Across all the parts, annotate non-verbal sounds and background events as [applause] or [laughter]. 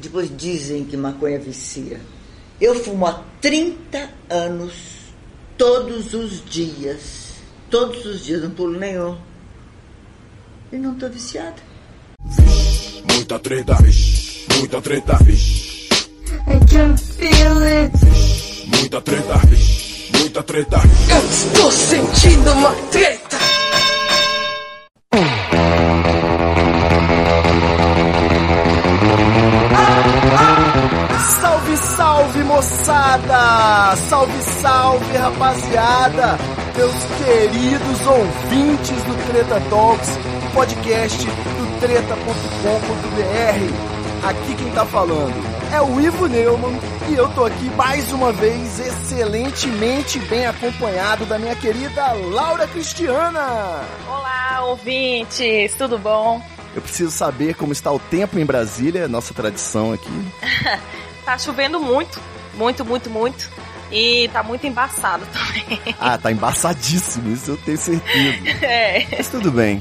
Depois dizem que maconha vicia. Eu fumo há 30 anos, todos os dias. Todos os dias, não pulo nenhum. E não tô viciada. Vixe, muita treta, vixe, muita treta, vixe. I can feel it. Vixe, muita treta, vixe, muita treta. Eu estou sentindo uma treta. Moçada! Salve, salve rapaziada! Meus queridos ouvintes do Treta Talks, podcast do treta.com.br. Aqui quem tá falando é o Ivo Neumann e eu tô aqui mais uma vez excelentemente bem acompanhado da minha querida Laura Cristiana. Olá, ouvintes, tudo bom? Eu preciso saber como está o tempo em Brasília, nossa tradição aqui. [laughs] tá chovendo muito, muito, muito, muito. E tá muito embaçado também. [laughs] Ah, tá embaçadíssimo, isso eu tenho certeza. [laughs] É. Mas tudo bem.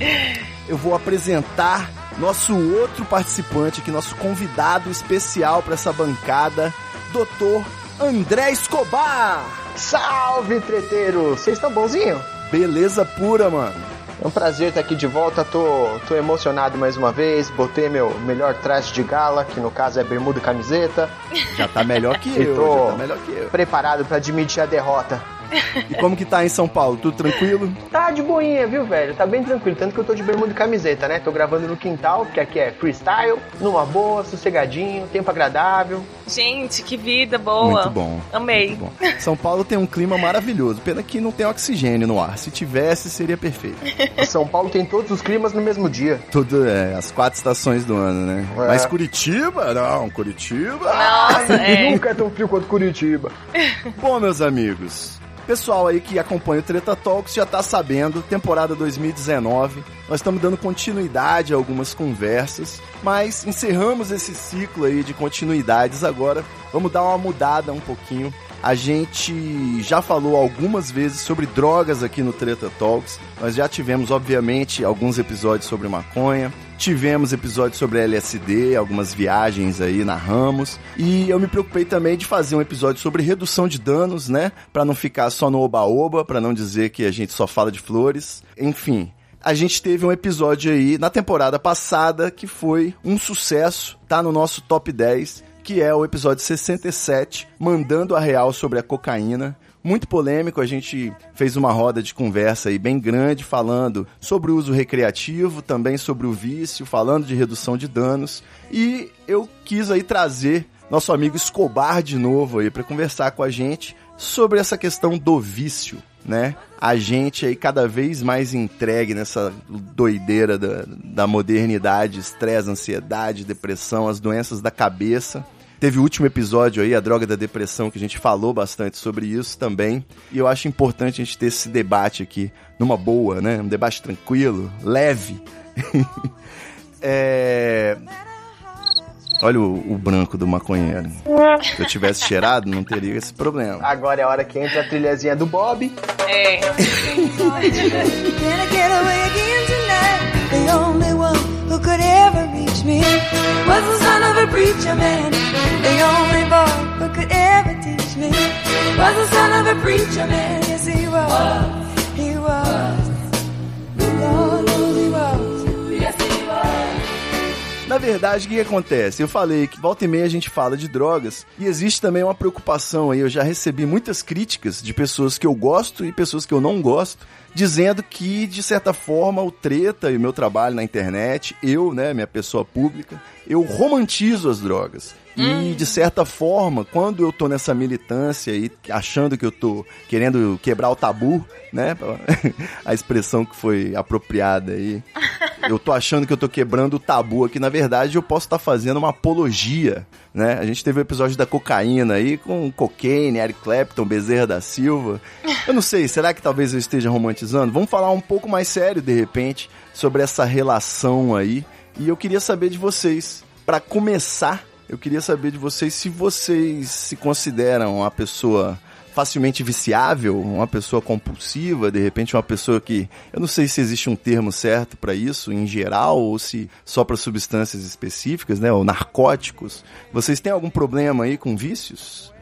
Eu vou apresentar nosso outro participante aqui, nosso convidado especial para essa bancada, Dr. André Escobar. Salve, treteiro! Vocês estão bonzinho? Beleza pura, mano. É um prazer estar aqui de volta, tô, tô emocionado mais uma vez. Botei meu melhor traje de gala, que no caso é bermuda e camiseta. Já tá melhor que eu, tô já tá melhor que eu. preparado para admitir a derrota. E como que tá em São Paulo? Tudo tranquilo? Tá de boinha, viu, velho? Tá bem tranquilo. Tanto que eu tô de bermuda e camiseta, né? Tô gravando no quintal, porque aqui é freestyle, numa boa, sossegadinho, tempo agradável. Gente, que vida boa. Muito bom. Amei. Muito bom. São Paulo tem um clima maravilhoso. Pena que não tem oxigênio no ar. Se tivesse, seria perfeito. [laughs] São Paulo tem todos os climas no mesmo dia. Tudo é, as quatro estações do ano, né? É. Mas Curitiba? Não, Curitiba. Nossa, é. Nunca é tão frio quanto Curitiba. Bom, meus amigos, pessoal aí que acompanha o Treta Talks já tá sabendo, temporada 2019, nós estamos dando continuidade a algumas conversas, mas encerramos esse ciclo aí de continuidades agora. Vamos dar uma mudada um pouquinho. A gente já falou algumas vezes sobre drogas aqui no Treta Talks. Nós já tivemos, obviamente, alguns episódios sobre maconha. Tivemos episódios sobre LSD, algumas viagens aí narramos. E eu me preocupei também de fazer um episódio sobre redução de danos, né? Pra não ficar só no oba-oba, pra não dizer que a gente só fala de flores. Enfim, a gente teve um episódio aí na temporada passada que foi um sucesso, tá no nosso top 10, que é o episódio 67, Mandando a Real sobre a Cocaína. Muito polêmico, a gente fez uma roda de conversa aí bem grande falando sobre o uso recreativo, também sobre o vício, falando de redução de danos. E eu quis aí trazer nosso amigo Escobar de novo aí para conversar com a gente sobre essa questão do vício, né? A gente aí cada vez mais entregue nessa doideira da, da modernidade, estresse, ansiedade, depressão, as doenças da cabeça. Teve o último episódio aí, a droga da depressão, que a gente falou bastante sobre isso também. E eu acho importante a gente ter esse debate aqui numa boa, né? Um debate tranquilo, leve. [laughs] é... Olha o, o branco do maconheiro. Se eu tivesse cheirado, não teria esse problema. Agora é a hora que entra a trilhazinha do Bob. É. [laughs] Who could ever reach me was the son of a preacher man. The only boy who could ever teach me was the son of a preacher man. Yes, he was. He was. Na verdade, o que acontece? Eu falei que volta e meia a gente fala de drogas e existe também uma preocupação aí. Eu já recebi muitas críticas de pessoas que eu gosto e pessoas que eu não gosto, dizendo que, de certa forma, o treta e o meu trabalho na internet, eu, né, minha pessoa pública, eu romantizo as drogas. E, de certa forma, quando eu tô nessa militância aí, achando que eu tô querendo quebrar o tabu, né? [laughs] A expressão que foi apropriada aí. [laughs] Eu tô achando que eu tô quebrando o tabu aqui. Na verdade, eu posso estar fazendo uma apologia, né? A gente teve o episódio da cocaína aí, com Cocaine, Eric Clapton, Bezerra da Silva. Eu não sei, será que talvez eu esteja romantizando? Vamos falar um pouco mais sério, de repente, sobre essa relação aí. E eu queria saber de vocês, para começar, eu queria saber de vocês se vocês se consideram uma pessoa facilmente viciável, uma pessoa compulsiva, de repente uma pessoa que, eu não sei se existe um termo certo para isso em geral ou se só para substâncias específicas, né, ou narcóticos. Vocês têm algum problema aí com vícios?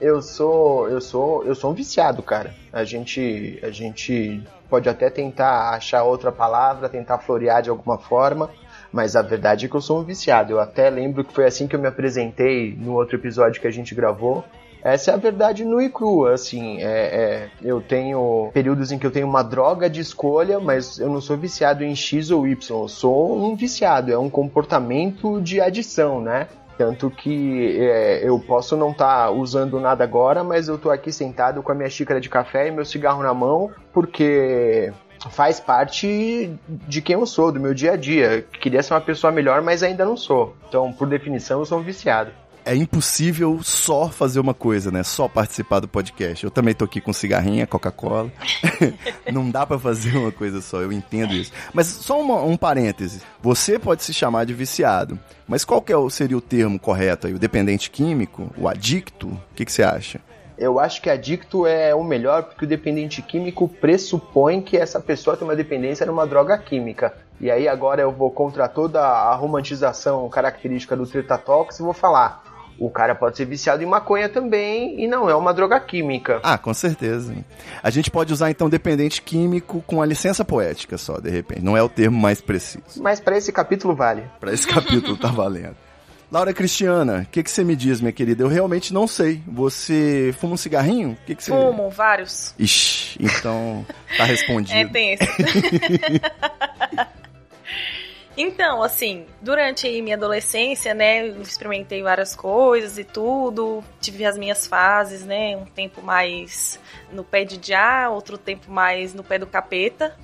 Eu sou, eu sou, eu sou um viciado, cara. A gente, a gente pode até tentar achar outra palavra, tentar florear de alguma forma, mas a verdade é que eu sou um viciado. Eu até lembro que foi assim que eu me apresentei no outro episódio que a gente gravou. Essa é a verdade nua e crua, assim, é, é, eu tenho períodos em que eu tenho uma droga de escolha, mas eu não sou viciado em X ou Y, eu sou um viciado, é um comportamento de adição, né? Tanto que é, eu posso não estar tá usando nada agora, mas eu tô aqui sentado com a minha xícara de café e meu cigarro na mão, porque faz parte de quem eu sou, do meu dia a dia. Queria ser uma pessoa melhor, mas ainda não sou. Então, por definição, eu sou um viciado é impossível só fazer uma coisa, né? Só participar do podcast. Eu também tô aqui com cigarrinha, Coca-Cola. [laughs] Não dá para fazer uma coisa só, eu entendo isso. Mas só uma, um parêntese. Você pode se chamar de viciado, mas qual que é, seria o termo correto aí? O dependente químico? O adicto? O que, que você acha? Eu acho que adicto é o melhor porque o dependente químico pressupõe que essa pessoa tem uma dependência numa droga química. E aí agora eu vou contra toda a romantização característica do Treta Talks e vou falar o cara pode ser viciado em maconha também e não é uma droga química. Ah, com certeza. A gente pode usar então dependente químico com a licença poética só, de repente. Não é o termo mais preciso. Mas para esse capítulo vale. Para esse capítulo tá valendo. Laura Cristiana, o que, que você me diz, minha querida? Eu realmente não sei. Você fuma um cigarrinho? O que, que você... Fumo, vários. Ixi, então tá [laughs] respondido. é tenso. [laughs] Então, assim, durante minha adolescência, né, eu experimentei várias coisas e tudo, tive as minhas fases, né, um tempo mais no pé de já, outro tempo mais no pé do capeta,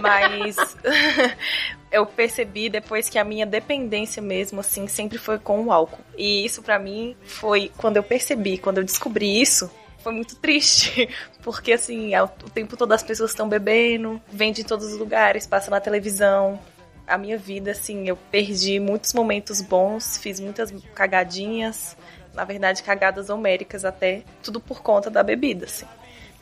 mas [laughs] eu percebi depois que a minha dependência mesmo, assim, sempre foi com o álcool. E isso para mim foi, quando eu percebi, quando eu descobri isso, foi muito triste, [laughs] porque assim, o tempo todo as pessoas estão bebendo, vende em todos os lugares, passa na televisão, a minha vida, assim, eu perdi muitos momentos bons, fiz muitas cagadinhas, na verdade, cagadas homéricas até, tudo por conta da bebida, assim.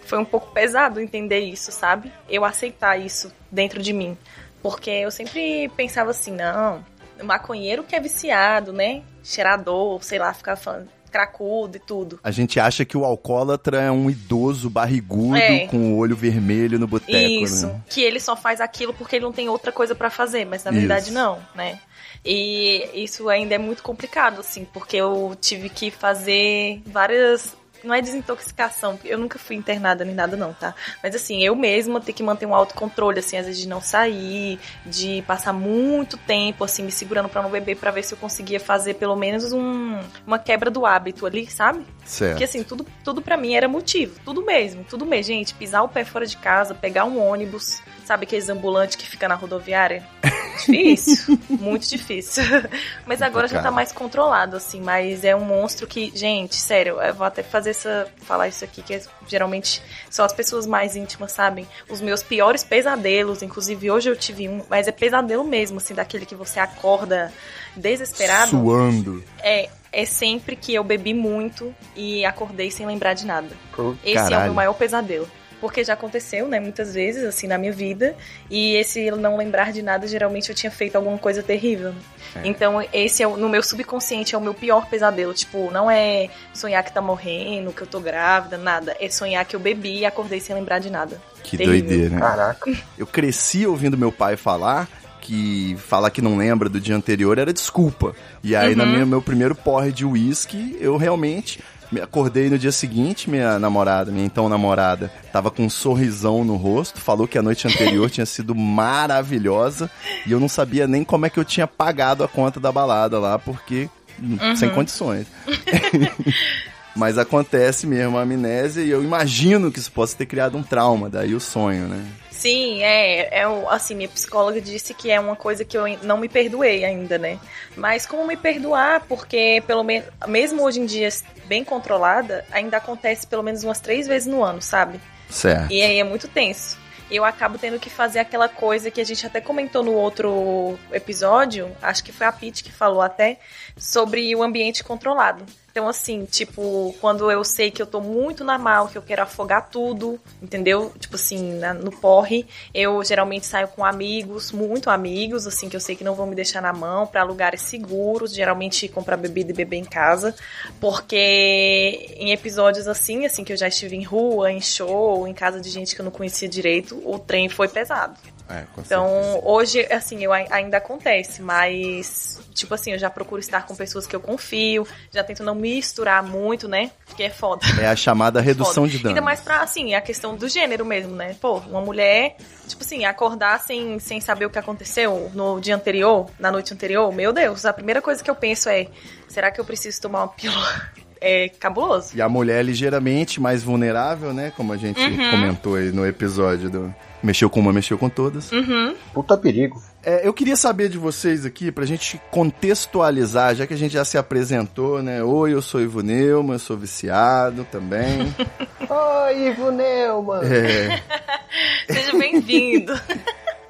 Foi um pouco pesado entender isso, sabe? Eu aceitar isso dentro de mim. Porque eu sempre pensava assim, não, maconheiro que é viciado, né? Cheirador, sei lá, ficar falando cracudo e tudo. A gente acha que o alcoólatra é um idoso barrigudo é. com o olho vermelho no boteco, Isso, né? que ele só faz aquilo porque ele não tem outra coisa para fazer, mas na isso. verdade não, né? E isso ainda é muito complicado, assim, porque eu tive que fazer várias não é desintoxicação, eu nunca fui internada nem nada não, tá? Mas assim, eu mesma ter que manter um autocontrole, assim, às vezes de não sair, de passar muito tempo, assim, me segurando para não beber para ver se eu conseguia fazer pelo menos um, uma quebra do hábito ali, sabe? Certo. Porque assim, tudo, tudo para mim era motivo, tudo mesmo, tudo mesmo, gente, pisar o pé fora de casa, pegar um ônibus, sabe aqueles ambulantes que fica na rodoviária? Difícil, [laughs] muito difícil. [laughs] Mas agora já tá mais controlado, assim, mas é um monstro que, gente, sério, eu vou até fazer essa. falar isso aqui, que é, geralmente são as pessoas mais íntimas, sabem? Os meus piores pesadelos, inclusive hoje eu tive um, mas é pesadelo mesmo, assim, daquele que você acorda desesperado. Suando. É, é sempre que eu bebi muito e acordei sem lembrar de nada. Oh, Esse caralho. é o meu maior pesadelo porque já aconteceu, né, muitas vezes, assim, na minha vida, e esse não lembrar de nada, geralmente eu tinha feito alguma coisa terrível. É. Então, esse é no meu subconsciente é o meu pior pesadelo, tipo, não é sonhar que tá morrendo, que eu tô grávida, nada, é sonhar que eu bebi e acordei sem lembrar de nada. Que terrível. doideira. Caraca. Eu cresci ouvindo meu pai falar que falar que não lembra do dia anterior era desculpa. E aí, uhum. no meu primeiro porre de uísque, eu realmente me acordei no dia seguinte, minha namorada, minha então namorada, tava com um sorrisão no rosto, falou que a noite anterior tinha sido maravilhosa e eu não sabia nem como é que eu tinha pagado a conta da balada lá, porque uhum. sem condições. [laughs] Mas acontece mesmo a amnésia e eu imagino que isso possa ter criado um trauma, daí o sonho, né? Sim, é, é assim, minha psicóloga disse que é uma coisa que eu não me perdoei ainda, né? Mas como me perdoar? Porque pelo menos, mesmo hoje em dia bem controlada, ainda acontece pelo menos umas três vezes no ano, sabe? Certo. E aí é muito tenso. Eu acabo tendo que fazer aquela coisa que a gente até comentou no outro episódio, acho que foi a Pete que falou até, sobre o ambiente controlado. Então, assim, tipo, quando eu sei que eu tô muito na mal, que eu quero afogar tudo, entendeu? Tipo assim, na- no porre, eu geralmente saio com amigos, muito amigos, assim, que eu sei que não vão me deixar na mão, pra lugares seguros, geralmente comprar bebida e beber em casa, porque em episódios assim, assim, que eu já estive em rua, em show, em casa de gente que eu não conhecia direito, o trem foi pesado. É, Então, certeza. hoje, assim, eu ai- ainda acontece, mas, tipo assim, eu já procuro estar com pessoas que eu confio, já tento não misturar muito, né? Porque é foda. É a chamada [laughs] redução de dano. Ainda mais pra, assim, a questão do gênero mesmo, né? Pô, uma mulher, tipo assim, acordar sem, sem saber o que aconteceu no dia anterior, na noite anterior, meu Deus, a primeira coisa que eu penso é, será que eu preciso tomar uma pílula? É cabuloso. E a mulher é ligeiramente mais vulnerável, né? Como a gente Uhum. comentou aí no episódio do Mexeu com uma, mexeu com todas. Uhum. Puta perigo. É, eu queria saber de vocês aqui, pra gente contextualizar, já que a gente já se apresentou, né? Oi, eu sou Ivo Neumann, eu sou viciado também. [laughs] Oi, Ivo Neumann. É, [laughs] Seja bem-vindo. [laughs]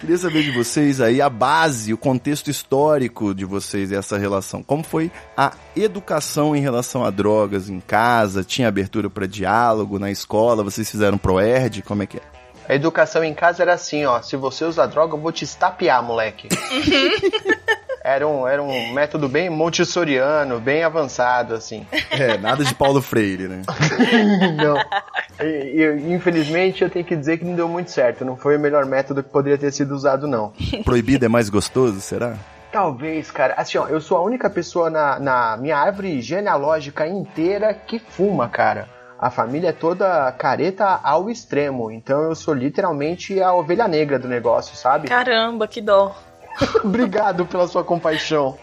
queria saber de vocês aí a base, o contexto histórico de vocês, essa relação. Como foi a educação em relação a drogas em casa? Tinha abertura pra diálogo na escola? Vocês fizeram proerd? Como é que é? A educação em casa era assim, ó. Se você usar droga, eu vou te estapear, moleque. [laughs] era, um, era um método bem montessoriano, bem avançado, assim. É, nada de Paulo Freire, né? [laughs] Não. E, e, infelizmente, eu tenho que dizer que não deu muito certo. Não foi o melhor método que poderia ter sido usado, não. Proibido é mais gostoso, será? Talvez, cara. Assim, ó, eu sou a única pessoa na, na minha árvore genealógica inteira que fuma, cara. A família é toda careta ao extremo. Então eu sou literalmente a ovelha negra do negócio, sabe? Caramba, que dó. [laughs] Obrigado pela sua compaixão.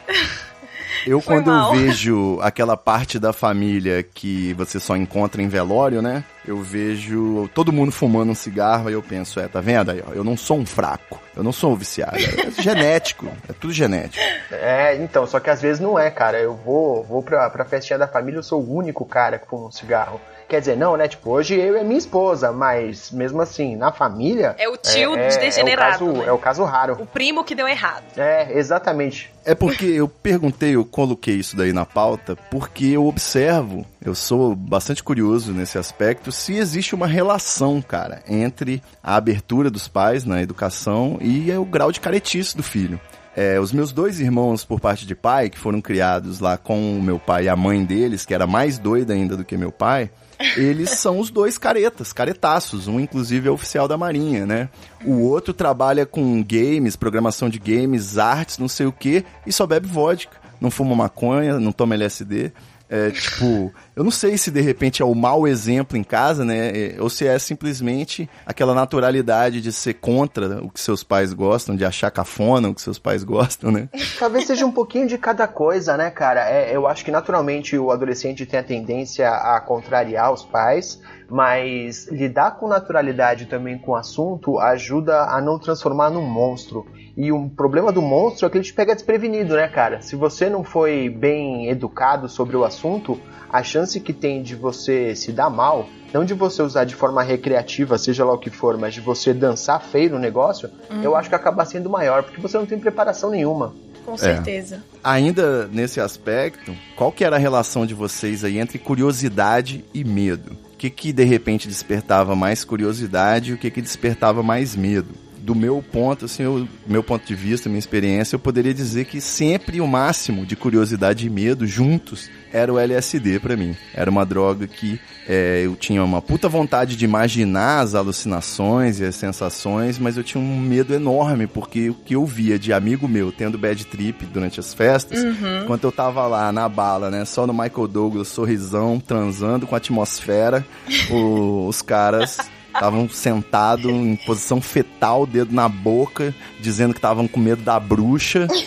Eu, Foi quando mal. eu vejo aquela parte da família que você só encontra em velório, né? Eu vejo todo mundo fumando um cigarro e eu penso, é, tá vendo aí, ó, eu não sou um fraco, eu não sou um viciado, é genético, é tudo genético. É, então, só que às vezes não é, cara. Eu vou, vou pra, pra festinha da família, eu sou o único cara que fuma um cigarro. Quer dizer, não, né? Tipo, hoje eu e minha esposa, mas mesmo assim, na família. É o tio é, é, degenerados, É o, caso, né? é o caso raro. O primo que deu errado. É, exatamente. É porque eu perguntei, eu coloquei isso daí na pauta, porque eu observo, eu sou bastante curioso nesse aspecto, se existe uma relação, cara, entre a abertura dos pais na educação e o grau de caretice do filho. É, os meus dois irmãos, por parte de pai, que foram criados lá com o meu pai e a mãe deles, que era mais doida ainda do que meu pai, [laughs] eles são os dois caretas, caretaços. Um, inclusive, é oficial da Marinha, né? O outro trabalha com games, programação de games, artes, não sei o quê, e só bebe vodka. Não fuma maconha, não toma LSD. É, tipo, eu não sei se de repente é o mau exemplo em casa, né? É, Ou se é simplesmente aquela naturalidade de ser contra o que seus pais gostam, de achar cafona o que seus pais gostam, né? [laughs] Talvez seja um pouquinho de cada coisa, né, cara? É, eu acho que naturalmente o adolescente tem a tendência a contrariar os pais, mas lidar com naturalidade também com o assunto ajuda a não transformar num monstro. E o problema do monstro é que ele te pega desprevenido, né, cara? Se você não foi bem educado sobre o assunto, a chance que tem de você se dar mal, não de você usar de forma recreativa, seja lá o que for, mas de você dançar feio no negócio, eu acho que acaba sendo maior, porque você não tem preparação nenhuma. Com certeza. Ainda nesse aspecto, qual que era a relação de vocês aí entre curiosidade e medo? O que que de repente despertava mais curiosidade e o que que despertava mais medo? Do meu ponto, assim, eu, meu ponto de vista, minha experiência, eu poderia dizer que sempre o máximo de curiosidade e medo juntos era o LSD pra mim. Era uma droga que é, eu tinha uma puta vontade de imaginar as alucinações e as sensações, mas eu tinha um medo enorme, porque o que eu via de amigo meu tendo bad trip durante as festas, enquanto eu tava lá na bala, né, só no Michael Douglas, sorrisão, transando com a atmosfera, o- [laughs] os caras estavam sentados em posição fetal, dedo na boca, dizendo que estavam com medo da bruxa. [laughs]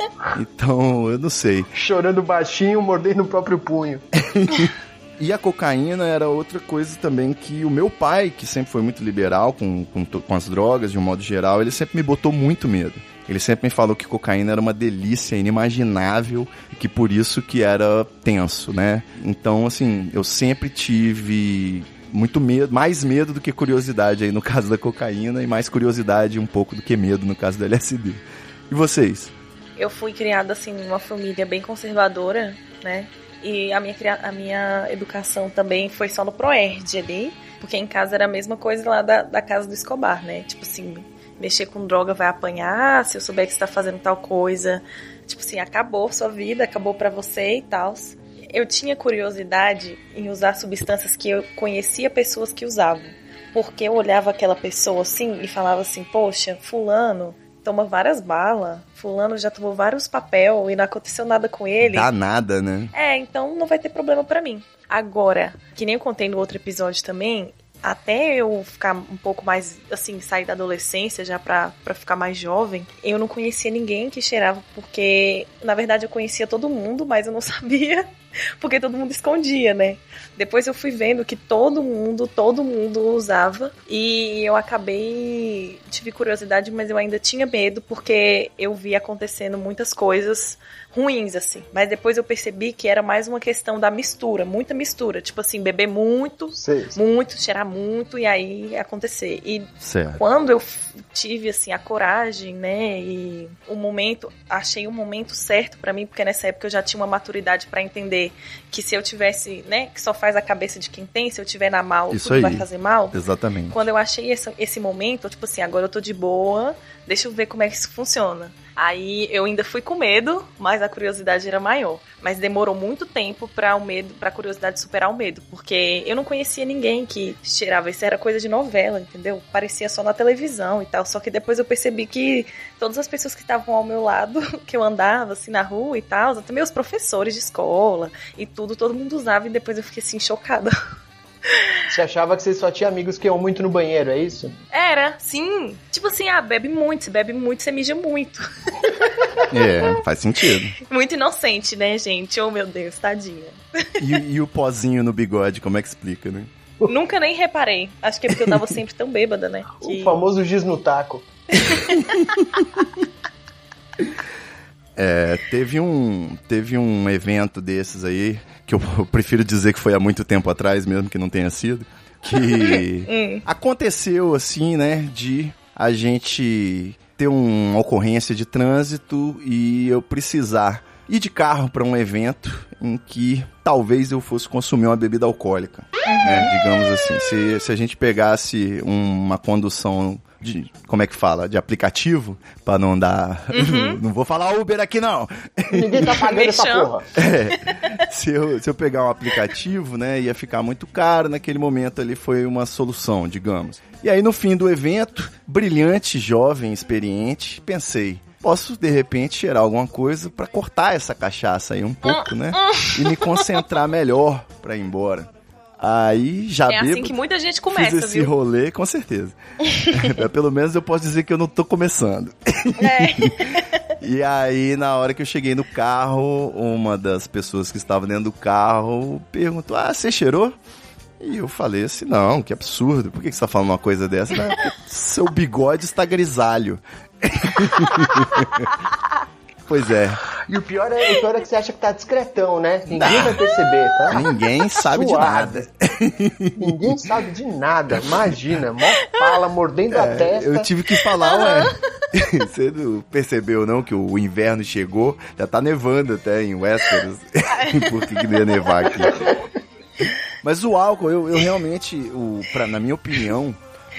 [laughs] Então, eu não sei. Chorando baixinho, mordendo o próprio punho. [laughs] E a cocaína era outra coisa também que o meu pai, que sempre foi muito liberal com, com, com as drogas de um modo geral, ele sempre me botou muito medo. Ele sempre me falou que cocaína era uma delícia inimaginável e que por isso que era tenso, né? Então, assim, eu sempre tive muito medo, mais medo do que curiosidade aí no caso da cocaína e mais curiosidade um pouco do que medo no caso do LSD. E vocês? Eu fui criada assim numa família bem conservadora, né? E a minha, a minha educação também foi só no Proerd ali, porque em casa era a mesma coisa lá da, da casa do Escobar, né? Tipo assim, mexer com droga vai apanhar, se eu souber que você tá fazendo tal coisa, tipo assim, acabou sua vida, acabou pra você e tal. Eu tinha curiosidade em usar substâncias que eu conhecia pessoas que usavam. Porque eu olhava aquela pessoa assim e falava assim, poxa, fulano toma várias balas, fulano já tomou vários papel e não aconteceu nada com ele. Dá nada, né? É, então não vai ter problema pra mim. Agora, que nem eu contei no outro episódio também, até eu ficar um pouco mais, assim, sair da adolescência já pra, pra ficar mais jovem, eu não conhecia ninguém que cheirava, porque, na verdade, eu conhecia todo mundo, mas eu não [laughs] sabia, porque todo mundo escondia, né? Depois eu fui vendo que todo mundo, todo mundo usava, e eu acabei, tive curiosidade, mas eu ainda tinha medo, porque eu vi acontecendo muitas coisas ruins, assim. Mas depois eu percebi que era mais uma questão da mistura, muita mistura. Tipo assim, beber muito, Sei. muito, cheirar muito e aí acontecer. E Certo. quando eu tive assim a coragem, né, e o momento, achei o momento certo pra mim, porque nessa época eu já tinha uma maturidade pra entender que se eu tivesse, né, que só faz a cabeça de quem tem, se eu tiver na mal, Isso tudo aí. vai fazer mal. Exatamente. Quando eu achei esse, esse momento, tipo assim, agora eu tô de boa, deixa eu ver como é que isso funciona. Aí eu ainda fui com medo, mas a curiosidade era maior. Mas demorou muito tempo pra o medo, pra curiosidade superar o medo, porque eu não conhecia ninguém que cheirava, isso era coisa de novela, entendeu? Parecia só na televisão e tal. Só que depois eu percebi que todas as pessoas que estavam ao meu lado, [laughs] que eu andava assim na rua e tal, até meus professores de escola e tudo, todo mundo usava e depois eu fiquei assim chocada. [laughs] Você achava que você só tinha amigos que iam muito no banheiro, é isso? Era, sim. Tipo assim, ah, bebe muito, se bebe muito, você mija muito. É, faz sentido. Muito inocente, né, gente? Oh, meu Deus, tadinha. E, e o pozinho no bigode, como é que explica, né? Nunca nem reparei. Acho que é porque eu tava sempre tão bêbada, né? Que... O famoso giz no taco. [laughs] É, teve um teve um evento desses aí que eu, eu [laughs] prefiro dizer que foi há muito tempo atrás mesmo que não tenha sido que Hum. [laughs] aconteceu assim né de a gente ter uma ocorrência de trânsito e eu precisar ir de carro para um evento em que talvez eu fosse consumir uma bebida alcoólica né, digamos assim se, se a gente pegasse uma condução de como é que fala de aplicativo para não dar [laughs] não vou falar Uber aqui não Ninguém tá pagando essa porra. se eu, se eu pegar um aplicativo, né, ia ficar muito caro. Naquele momento ali foi uma solução, digamos. E aí no fim do evento, brilhante, jovem, experiente, pensei. Posso, de repente, cheirar alguma coisa pra cortar essa cachaça aí um pouco, né? E me concentrar melhor pra ir embora. Aí, já É assim que muita gente fiz começa, esse viu? rolê, com certeza. [laughs] Pelo menos eu posso dizer que eu não tô começando. É. [laughs] E aí, na hora que eu cheguei no carro, uma das pessoas que estava dentro do carro perguntou: Ah, você cheirou? E eu falei assim: Não, que absurdo, por que você tá falando uma coisa dessa? Seu bigode está grisalho. [laughs] pois é, E o pior, é, o pior é que você acha que tá discretão, né? Ninguém vai perceber, tá? ninguém sabe de nada. Ninguém sabe de nada. Imagina, mó fala, mordendo a testa. É, Eu tive que falar, ué. [laughs] Você não percebeu, não, que o inverno chegou? Já tá nevando até em Westeros. [laughs] Por que, que não ia nevar aqui? Mas o álcool, eu, eu realmente, o, pra, na minha opinião,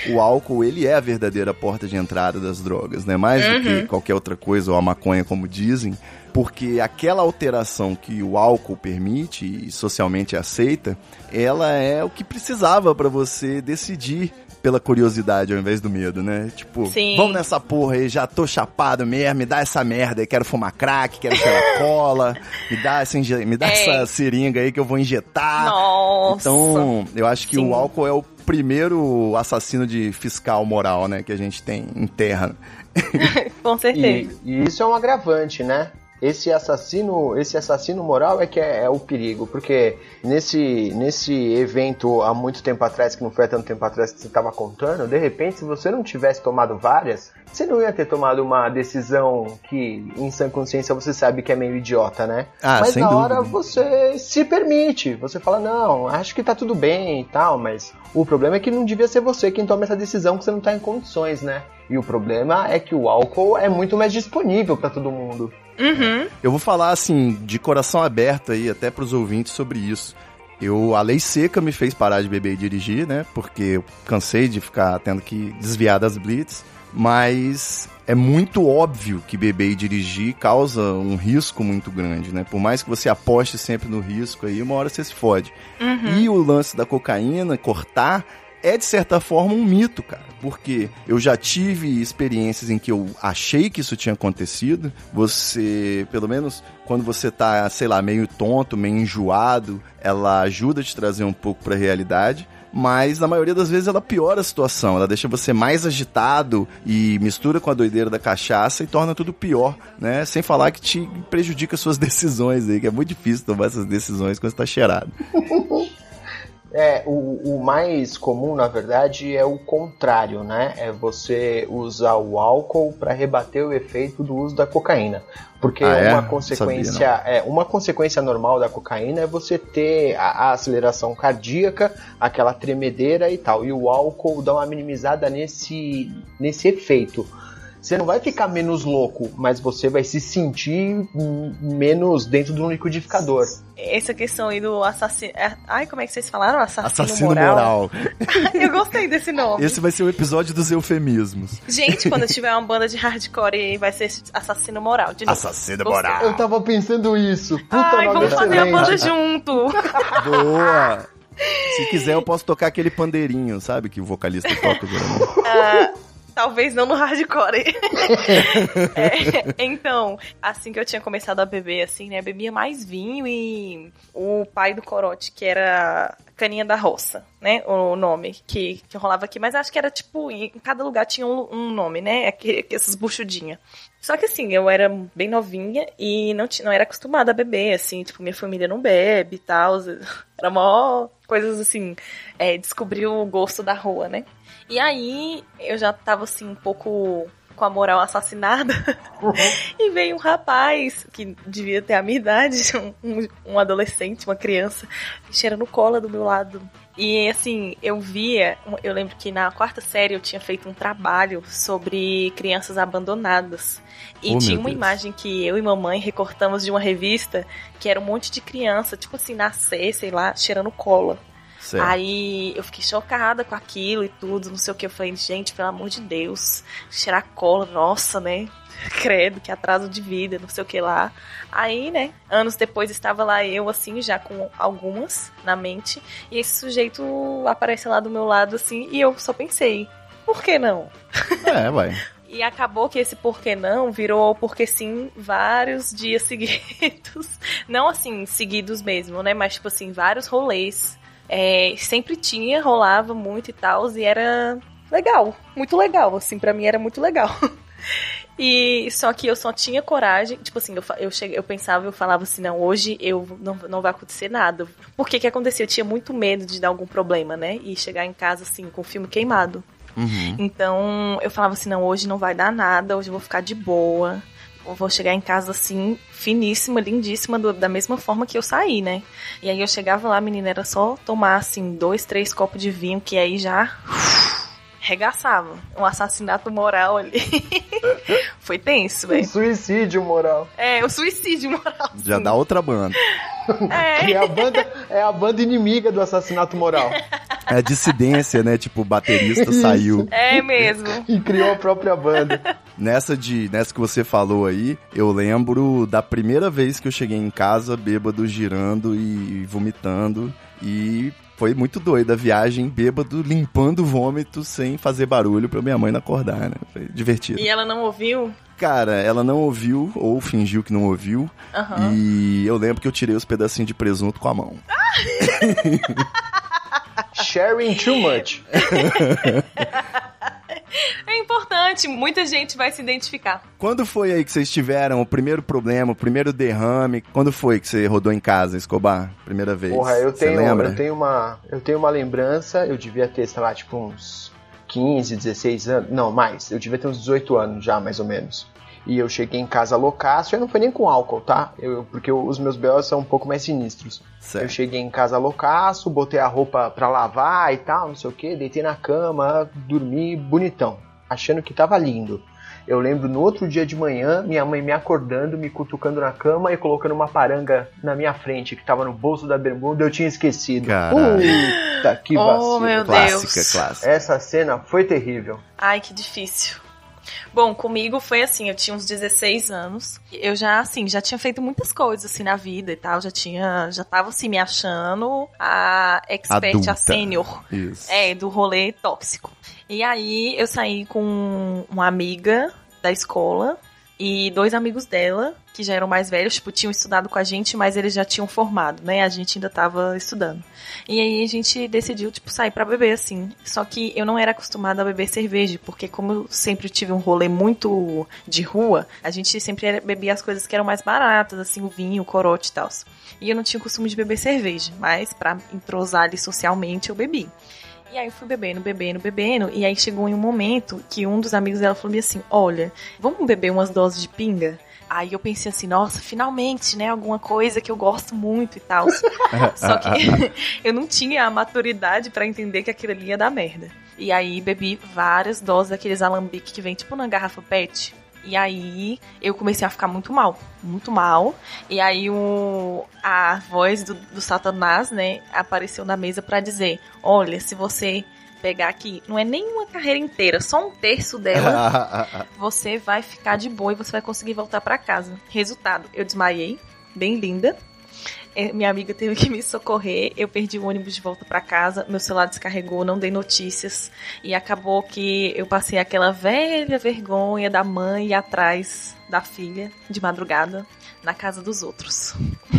o álcool, ele é a verdadeira porta de entrada das drogas, né? Mais do que qualquer outra coisa, ou a maconha, como dizem. Porque aquela alteração que o álcool permite e socialmente aceita, ela é o que precisava pra você decidir pela curiosidade ao invés do medo, né? Tipo, Sim. vamos nessa porra aí, já tô chapado mesmo, me dá essa merda aí, quero fumar crack, quero cheirar cola, me dá, essa, inje- me dá É. essa seringa aí que eu vou injetar. Nossa. Então, eu acho que Sim. o álcool é o primeiro assassino de fiscal moral, né, que a gente tem em terra. [laughs] Com certeza. E, e isso é um agravante, né? Esse assassino, esse assassino moral é que é, é o perigo, porque nesse, nesse evento há muito tempo atrás, que não foi há tanto tempo atrás que você estava contando, de repente, se você não tivesse tomado várias, você não ia ter tomado uma decisão que, em sã consciência, você sabe que é meio idiota, né? Ah, mas na dúvida. hora você se permite, você fala, não, acho que tá tudo bem e tal, mas o problema é que não devia ser você quem toma essa decisão que você não tá em condições, né? E o problema é que o álcool é muito mais disponível para todo mundo. Uhum. Eu vou falar assim, de coração aberto aí, até pros ouvintes sobre isso. Eu, a lei seca me fez parar de beber e dirigir, né? Porque eu cansei de ficar tendo que desviar das blitz. Mas é muito óbvio que beber e dirigir causa um risco muito grande, né? Por mais que você aposte sempre no risco aí, uma hora você se fode. E o lance da cocaína, cortar, é de certa forma um mito, cara. Porque eu já tive experiências em que eu achei que isso tinha acontecido. Você, pelo menos quando você tá, sei lá, meio tonto, meio enjoado, ela ajuda a te trazer um pouco pra realidade. Mas na maioria das vezes ela piora a situação, ela deixa você mais agitado e mistura com a doideira da cachaça e torna tudo pior, né? Sem falar que te prejudica suas [laughs] decisões aí, que é muito difícil tomar essas decisões quando você tá cheirado. [laughs] É, o, o mais comum, na verdade, é o contrário, né? É você usar o álcool para rebater o efeito do uso da cocaína. Porque Ah, é? uma consequência, sabia, é, uma consequência normal da cocaína é você ter a, a aceleração cardíaca, aquela tremedeira e tal. E o álcool dá uma minimizada nesse, nesse efeito. Você não vai ficar menos louco, mas você vai se sentir hum, menos dentro do liquidificador. Essa questão aí do assassino. é- Ai, como é que vocês falaram? Assassino, Assassino moral. moral. [laughs] Eu gostei desse nome. Esse vai ser o episódio dos eufemismos. Gente, quando tiver uma banda de hardcore aí, vai ser assassino moral. De novo. Assassino Gostei. moral. Eu tava pensando isso. Puta Ai, vamos fazer a excelente. banda junto. [laughs] Boa! Se quiser, eu posso tocar aquele pandeirinho, sabe? Que o vocalista toca [laughs] geralmente. Ah, talvez não no hardcore. [laughs] É, então, assim que eu tinha começado a beber, assim, né? Bebia mais vinho e o pai do corote, que era Caninha da Roça, né? O nome que, que rolava aqui. Mas acho que era tipo, em cada lugar tinha um, um nome, né? Essas buchudinhas. Só que assim, eu era bem novinha e não, não era acostumada a beber, assim, tipo, minha família não bebe e tal. [laughs] Era mó coisas assim, é, descobri o gosto da rua, né? E aí eu já tava assim um pouco com a moral assassinada. [laughs] e veio um rapaz que devia ter a minha idade, [laughs] um, um adolescente, uma criança, cheirando cola do meu lado. E assim, eu via, eu lembro que na quarta série eu tinha feito um trabalho sobre crianças abandonadas. E Oh, tinha uma Deus. imagem que eu e mamãe recortamos de uma revista que era um monte de criança, tipo assim, nascer, sei lá, cheirando cola. Certo. Aí eu fiquei chocada com aquilo e tudo, não sei o que. Eu falei, gente, pelo amor de Deus, cheirar cola, nossa, né? [laughs] Credo, que atraso de vida, não sei o que lá. Aí, né, anos depois estava lá eu, assim, já com algumas na mente. E esse sujeito aparece lá do meu lado, assim, e eu só pensei, por que não? É, vai. [laughs] E acabou que esse porquê não virou porque sim vários dias [laughs] seguidos. Não assim, seguidos mesmo, né? Mas tipo assim, vários rolês. É, sempre tinha, rolava muito e tal, e era legal, muito legal, assim, pra mim era muito legal. E só que eu só tinha coragem, tipo assim, eu, eu, cheguei, eu pensava, eu falava assim, não, hoje eu não, não vai acontecer nada. Por que que acontecia? Eu tinha muito medo de dar algum problema, né? E chegar em casa assim com o filme queimado. Uhum. Então eu falava assim: não, hoje não vai dar nada, hoje eu vou ficar de boa. Eu vou chegar em casa assim, finíssima, lindíssima, do- da mesma forma que eu saí, né? E aí eu chegava lá, menina, era só tomar assim, dois, três copos de vinho, que aí já regaçava. Um assassinato moral ali. [laughs] Foi tenso, Um velho. suicídio moral. É, o suicídio moral. [laughs] Já sim. dá outra banda. [laughs] É. Que é a banda, é a banda inimiga do assassinato moral. É a dissidência, né? Tipo, o baterista Isso. saiu. É mesmo. E criou a própria banda. Nessa de nessa que você falou aí, eu lembro da primeira vez que eu cheguei em casa bêbado, girando e vomitando. E foi muito doida a viagem, bêbado, limpando vômito sem fazer barulho pra minha mãe não acordar, né? Foi divertido. E ela não ouviu? Cara, ela não ouviu, ou fingiu que não ouviu. Aham. E eu lembro que eu tirei os pedacinhos de presunto com a mão. [laughs] Sharing too much. [laughs] [laughs] É importante, muita gente vai se identificar. Quando foi aí que vocês tiveram o primeiro problema, o primeiro derrame? Quando foi que você rodou em casa, Escobar? Primeira vez? Porra, eu tenho, lembra? eu tenho uma, eu tenho uma lembrança, eu devia ter, sei lá, tipo uns 15, 16 anos, não, mais, eu devia ter uns 18 anos já, mais ou menos. E eu cheguei em casa loucaço, e não foi nem com álcool, tá? Eu, porque eu- os meus B.O. são um pouco mais sinistros. Eu Certo. cheguei em casa loucaço, botei a roupa pra lavar e tal, não sei o que, deitei na cama, dormi bonitão, achando que tava lindo. Eu lembro no outro dia de manhã, minha mãe me acordando, me cutucando na cama e colocando uma paranga na minha frente, que tava no bolso da bermuda, eu tinha esquecido. Caralho. Puta que Oh, vacilo. meu Clássica, Deus. clássica. Essa cena foi terrível. Ai, que difícil. Bom, comigo foi assim, eu tinha uns 16 anos. Eu já, assim, já tinha feito muitas coisas, assim, na vida e tal. Já tinha, já tava, assim, me achando a expert, Adulta. a sênior. É, do rolê tóxico. E aí eu saí com uma amiga da escola e dois amigos dela, que já eram mais velhos, tipo, tinham estudado com a gente, mas eles já tinham formado, né? A gente ainda tava estudando. E aí a gente decidiu, tipo, sair pra beber, assim. Só que eu não era acostumada a beber cerveja, porque como eu sempre tive um rolê muito de rua, a gente sempre bebia as coisas que eram mais baratas, assim, o vinho, o corote e tal. E eu não tinha o costume de beber cerveja, mas pra entrosar ali socialmente eu bebi. E aí eu fui bebendo, bebendo, bebendo, e aí chegou em um momento que um dos amigos dela falou assim, olha, vamos beber umas doses de pinga? Aí eu pensei assim, nossa, finalmente, né, alguma coisa que eu gosto muito e tal. [laughs] Só que [laughs] eu não tinha a maturidade pra entender que aquilo ali ia dar merda. E aí bebi várias doses daqueles alambique que vem tipo na garrafa PET. E aí eu comecei a ficar muito mal, muito mal. E aí o, a voz do, do Satanás, né, apareceu na mesa pra dizer: Olha, se você pegar aqui, não é nem uma carreira inteira, só um terço dela, [laughs] você vai ficar de boa e você vai conseguir voltar pra casa. Resultado, eu desmaiei, bem linda. É, Minha amiga teve que me socorrer, eu perdi o ônibus de volta pra casa, meu celular descarregou, não dei notícias e acabou que eu passei aquela velha vergonha da mãe atrás da filha de madrugada na casa dos outros.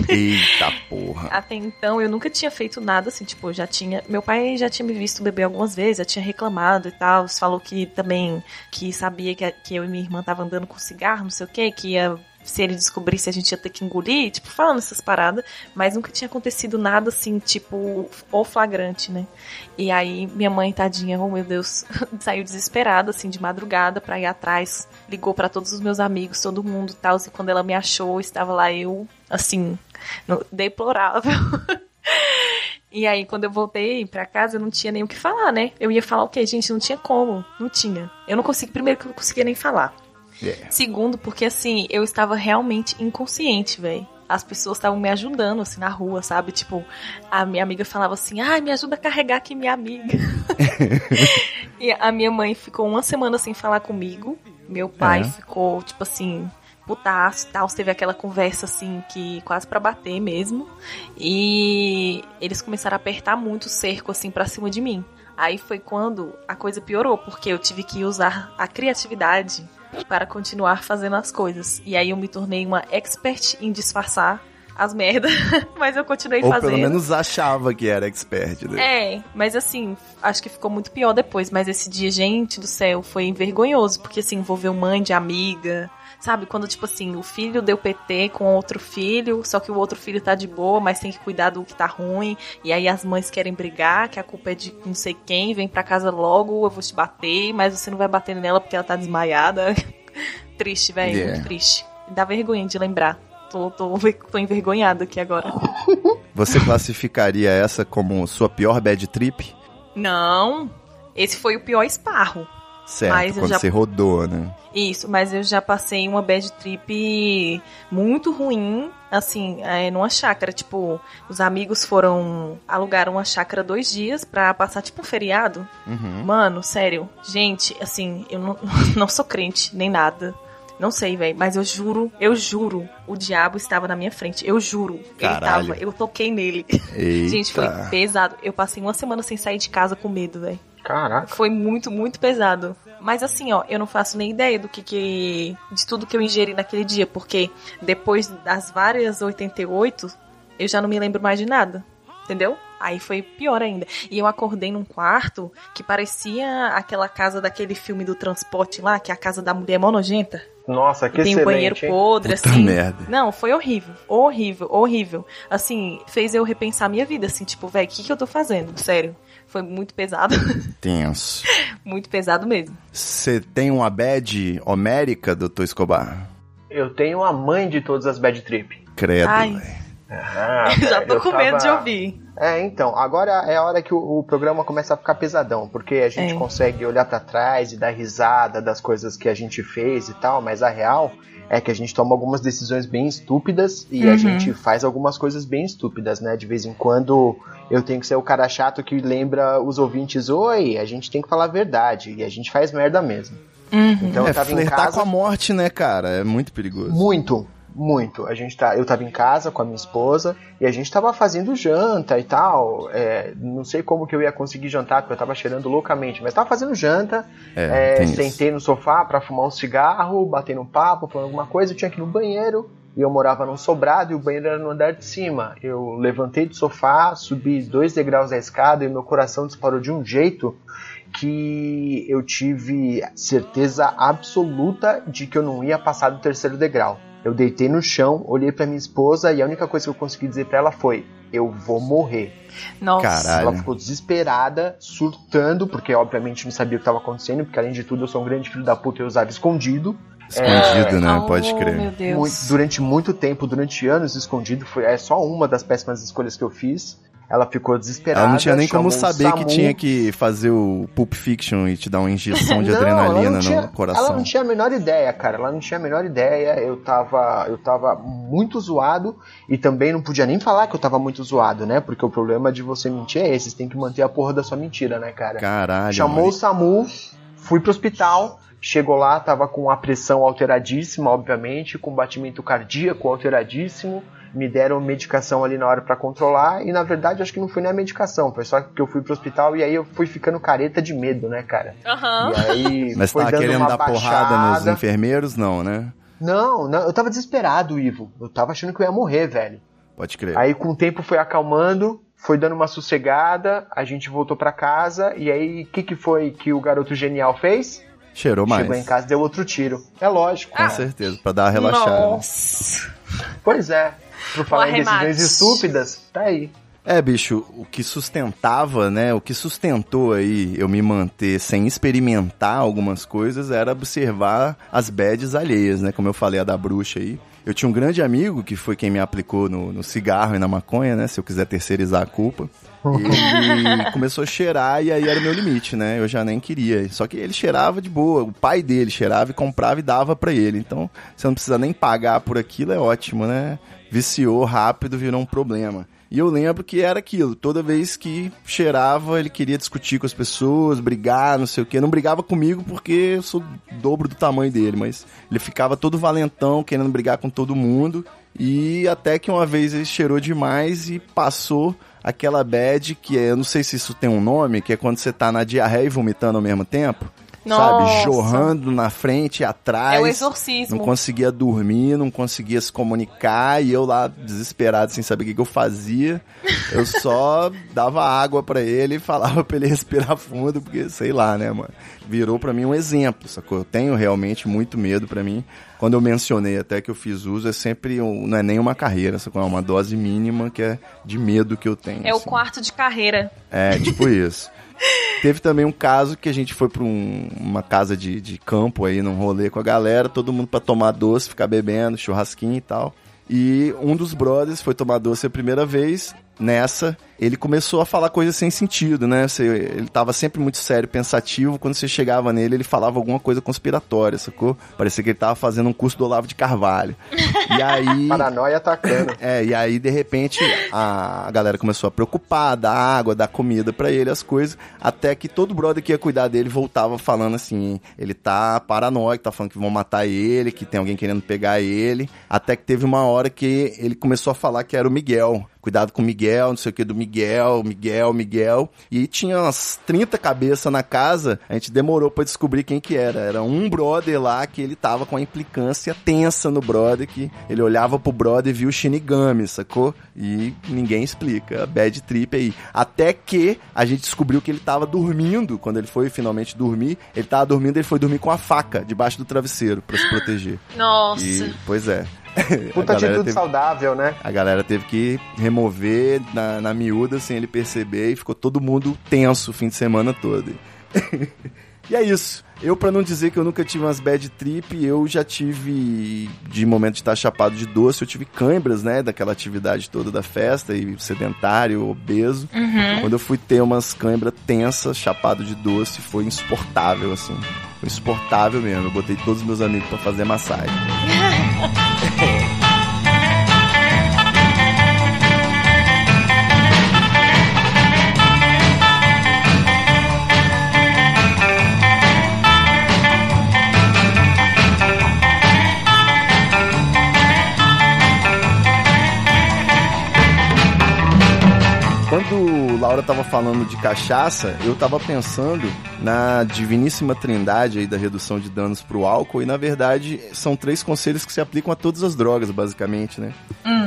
Eita [laughs] porra. Até então eu nunca tinha feito nada assim, tipo, eu já tinha. Meu pai já tinha me visto beber algumas vezes, já tinha reclamado e tal. Falou que também que sabia que, que eu e minha irmã tava andando com cigarro, não sei o que, que ia. Se ele descobrisse, a gente ia ter que engolir, tipo, falando essas paradas, mas nunca tinha acontecido nada assim, tipo, ou flagrante, né? E aí, minha mãe, tadinha, oh meu Deus, [laughs] saiu desesperada, assim, de madrugada pra ir atrás, ligou pra todos os meus amigos, todo mundo e tal, e quando ela me achou, estava lá eu, assim, deplorável. [laughs] E aí, quando eu voltei pra casa, eu não tinha nem o que falar, né? Eu ia falar o quê? Gente, não tinha como. Não tinha. Eu não consegui, primeiro que eu não conseguia nem falar. Yeah. Segundo, porque assim, eu estava realmente inconsciente, velho. As pessoas estavam me ajudando, assim, na rua, sabe? Tipo, a minha amiga falava assim, ai, me ajuda a carregar aqui minha amiga. [laughs] e a minha mãe ficou uma semana sem falar comigo. Meu pai É. ficou, tipo assim, putaço e tal. Teve aquela conversa, assim, que quase pra bater mesmo. E eles começaram a apertar muito o cerco, assim, pra cima de mim. Aí foi quando a coisa piorou, porque eu tive que usar a criatividade para continuar fazendo as coisas. E aí eu me tornei uma expert em disfarçar as merdas, [laughs] mas eu continuei Ou fazendo. pelo menos achava que era expert. Né? É, mas assim, acho que ficou muito pior depois. Mas esse dia, gente do céu, foi vergonhoso, porque assim, envolveu mãe de amiga. Sabe, quando, tipo assim, o filho deu PT com outro filho, só que o outro filho tá de boa, mas tem que cuidar do que tá ruim. E aí as mães querem brigar, que a culpa é de não sei quem, vem pra casa logo, eu vou te bater, mas você não vai bater nela porque ela tá desmaiada. [laughs] triste, velho, Yeah. muito triste. Dá vergonha de lembrar. Tô, tô, tô envergonhada aqui agora. [laughs] Você classificaria essa como sua pior bad trip? Não, esse foi o pior esparro. Certo, Mas quando já- você rodou, né? Isso, mas eu já passei uma bad trip muito ruim, assim, é, numa chácara. Tipo, os amigos foram alugar uma chácara dois dias pra passar, tipo, um feriado. Uhum. Mano, sério. Gente, assim, eu não, [laughs] não sou crente, nem nada. Não sei, velho, mas eu juro, eu juro, o diabo estava na minha frente. Eu juro. Caralho. Ele tava, eu toquei nele. [laughs] Gente, foi pesado. Eu passei uma semana sem sair de casa com medo, velho. Caraca. Foi muito, muito pesado. Mas assim, ó, eu não faço nem ideia do que que. de tudo que eu ingeri naquele dia, porque depois das várias 88, eu já não me lembro mais de nada. Entendeu? Aí foi pior ainda. E eu acordei num quarto que parecia aquela casa daquele filme do transporte lá, que é a casa da mulher mó nojenta. Nossa, que Tem um banheiro hein? podre, Puta assim. merda. Não, foi horrível. Horrível, horrível. Assim, fez eu repensar a minha vida, assim, tipo, velho, o que, que eu tô fazendo? Sério. Foi muito pesado. [laughs] Tenso. muito pesado mesmo. Você tem uma bad homérica, doutor Escobar? Eu tenho a mãe de todas as bad trip. Credo, Ai. [laughs] velho. Ah, Já velho, tô eu com medo de tava- ouvir. É, então, agora é a hora que o, o programa começa a ficar pesadão, porque a gente É. consegue olhar pra trás e dar risada das coisas que a gente fez e tal, mas a real é que a gente toma algumas decisões bem estúpidas e a Uhum. gente faz algumas coisas bem estúpidas, né? De vez em quando eu tenho que ser o cara chato que lembra os ouvintes, oi, a gente tem que falar a verdade, e a gente faz merda mesmo. Uhum. Então é, eu tava em casa. com a morte, né, cara? É muito perigoso. Muito, muito. A gente tá, eu tava em casa com a minha esposa e a gente tava fazendo janta e tal. É, não sei como que eu ia conseguir jantar, porque eu tava cheirando loucamente, mas tava fazendo janta. É, é, tem isso. sentei no sofá pra fumar um cigarro, bater um papo, falando alguma coisa. Eu tinha que ir no banheiro e eu morava num sobrado e o banheiro era no andar de cima. Eu levantei do sofá, subi dois degraus da escada e meu coração disparou de um jeito que eu tive certeza absoluta de que eu não ia passar do terceiro degrau. Eu deitei no chão, olhei pra minha esposa e a única coisa que eu consegui dizer pra ela foi: Eu vou morrer. Nossa. Caralho. Ela ficou desesperada, surtando, porque obviamente não sabia o que estava acontecendo, porque além de tudo eu sou um grande filho da puta e eu usava escondido. Escondido, né? Oh, Pode crer. Meu Deus. Muito- durante muito tempo, durante anos escondido, foi é só uma das péssimas escolhas que eu fiz. Ela ficou desesperada. Ela não tinha nem como saber que tinha que fazer o Pulp Fiction e te dar uma injeção de Não, adrenalina tinha, no coração. Ela não tinha a menor ideia, cara. Ela não tinha a menor ideia. Eu tava, eu tava muito zoado e também não podia nem falar que eu tava muito zoado, né? Porque o problema de você mentir é esse. Você tem que manter a porra da sua mentira, né, cara? Caralho. Chamou mano. o SAMU, fui pro hospital. Chegou lá, tava com a pressão alteradíssima, obviamente, com batimento cardíaco alteradíssimo. Me deram medicação ali na hora pra controlar. E na verdade, acho que não foi nem a medicação. Foi só que eu fui pro hospital e aí eu fui ficando careta de medo, né, cara? Aham. E aí [laughs] Mas foi tava dando querendo uma dar porrada nos baixada. enfermeiros? Não, né? Não, não, eu tava desesperado, Ivo. Eu tava achando que eu ia morrer, velho. Pode crer. Aí com o tempo foi acalmando, foi dando uma sossegada, a gente voltou pra casa e aí o que que foi que o garoto genial fez? Cheirou mais. Chegou em casa e deu outro tiro. É lógico. Com certeza, pra dar uma relaxada. Nossa. Pois é. Por falar em decisões estúpidas, tá aí. É, bicho, o que sustentava, né? O que sustentou aí eu me manter sem experimentar algumas coisas era observar as bads alheias, né? Como eu falei, a da bruxa aí. Eu tinha um grande amigo que foi quem me aplicou no, no cigarro e na maconha, né? Se eu quiser terceirizar a culpa. Ele [laughs] começou a cheirar e aí era o meu limite, né? Eu já nem queria. Só que ele cheirava de boa. O pai dele cheirava e comprava e dava pra ele. Então, você não precisa nem pagar por aquilo, é ótimo, né? Viciou rápido, virou um problema. E eu lembro que era aquilo. Toda vez que cheirava, ele queria discutir com as pessoas, brigar, não sei o quê. Não brigava comigo porque eu sou dobro do tamanho dele, mas ele ficava todo valentão, querendo brigar com todo mundo. E até que uma vez ele cheirou demais e passou aquela bad que é, eu não sei se isso tem um nome, que é quando você tá na diarreia e vomitando ao mesmo tempo. Nossa. Sabe, jorrando na frente e atrás. É o exorcismo. Não conseguia dormir, não conseguia se comunicar e eu lá desesperado, sem saber o que, que eu fazia. Eu só [laughs] dava água pra ele e falava pra ele [laughs] respirar fundo, porque sei lá, né, mano. Virou pra mim um exemplo, sacou? Eu tenho realmente muito medo pra mim. Quando eu mencionei até que eu fiz uso, é sempre, um, não é nem uma carreira, sacou? É uma dose mínima que é de medo que eu tenho. É o assim. quarto de carreira. É, tipo [laughs] isso. Teve também um caso que a gente foi pra um- uma casa de, de campo aí, num rolê com a galera, todo mundo pra tomar doce, ficar bebendo, churrasquinho e tal. E um dos brothers foi tomar doce a primeira vez. Nessa, ele começou a falar coisas sem sentido, né? Você- ele tava sempre muito sério, pensativo. Quando você chegava nele, ele falava alguma coisa conspiratória, sacou? Parecia que ele tava fazendo um curso do Olavo de Carvalho. E aí. [laughs] Paranoia atacando. É, e aí de repente a galera começou a preocupar, dar água, dar comida pra ele, as coisas, até que todo brother que ia cuidar dele voltava falando assim, ele tá paranoico, tá falando que vão matar ele, que tem alguém querendo pegar ele, até que teve uma hora que ele começou a falar que era o Miguel. Cuidado com o Miguel, não sei o que do Miguel, Miguel, Miguel. E tinha umas 30 cabeças na casa, a gente demorou pra descobrir quem que era. Era um brother lá que ele tava com a implicância tensa no brother, que ele olhava pro brother e viu o Shinigami, sacou? E ninguém explica. Bad trip aí. Até que a gente descobriu que ele tava dormindo, quando ele foi finalmente dormir, ele tava dormindo, ele foi dormir com a faca debaixo do travesseiro pra se proteger. [gasps] Nossa. E, pois é. [laughs] Puta A galera atitude teve- saudável, né? a galera teve que remover na, na miúda sem ele perceber e ficou todo mundo tenso o fim de semana todo. [laughs] E é isso. Eu, pra não dizer que eu nunca tive umas bad trip, eu já tive, de momento de estar chapado de doce, eu tive câimbras, né, daquela atividade toda da festa, e sedentário, obeso. Quando eu fui ter umas câimbras tensas, chapado de doce, foi insuportável, assim. Foi insuportável mesmo. Eu botei todos os meus amigos pra fazer massagem. [laughs] Laura tava falando de cachaça, eu tava pensando na diviníssima trindade aí da redução de danos pro álcool e na verdade são três conselhos que se aplicam a todas as drogas, basicamente, né?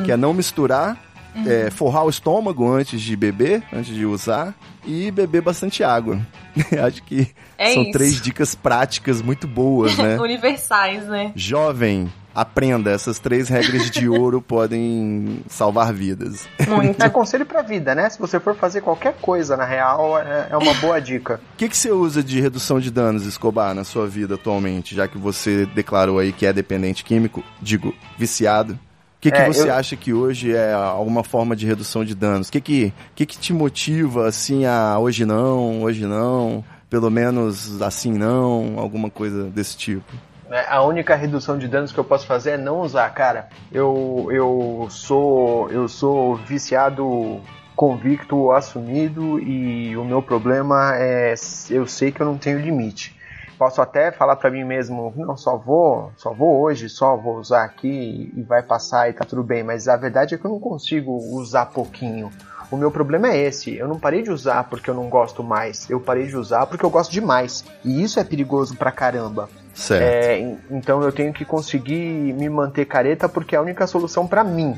Que é não misturar, é, forrar o estômago antes de beber, antes de usar e beber bastante água. [laughs] Acho que É são isso. três dicas práticas muito boas, né? [laughs] Universais, né? Jovem, aprenda, essas três regras de [laughs] ouro podem salvar vidas. Muito. [laughs] É conselho pra vida, né? Se você for fazer qualquer coisa, na real, é, é uma boa dica. O que, que você usa de redução de danos, Escobar, na sua vida atualmente, já que você declarou aí que é dependente químico, digo, viciado? O que, que É, você eu- acha que hoje é alguma forma de redução de danos? O que, que, que, que te motiva, assim, a hoje não, hoje não, pelo menos assim não, alguma coisa desse tipo? É, A única redução de danos que eu posso fazer é não usar, cara. Eu, eu sou eu sou viciado convicto, assumido e o meu problema é eu sei que eu não tenho limite. Posso até falar pra mim mesmo, não, só vou, só vou hoje, só vou usar aqui e vai passar e tá tudo bem, mas a verdade é que eu não consigo usar pouquinho. O meu problema é esse, eu não parei de usar porque eu não gosto mais, eu parei de usar porque eu gosto demais. E isso é perigoso pra caramba. Certo. É, en- então eu tenho que conseguir me manter careta porque é a única solução pra mim.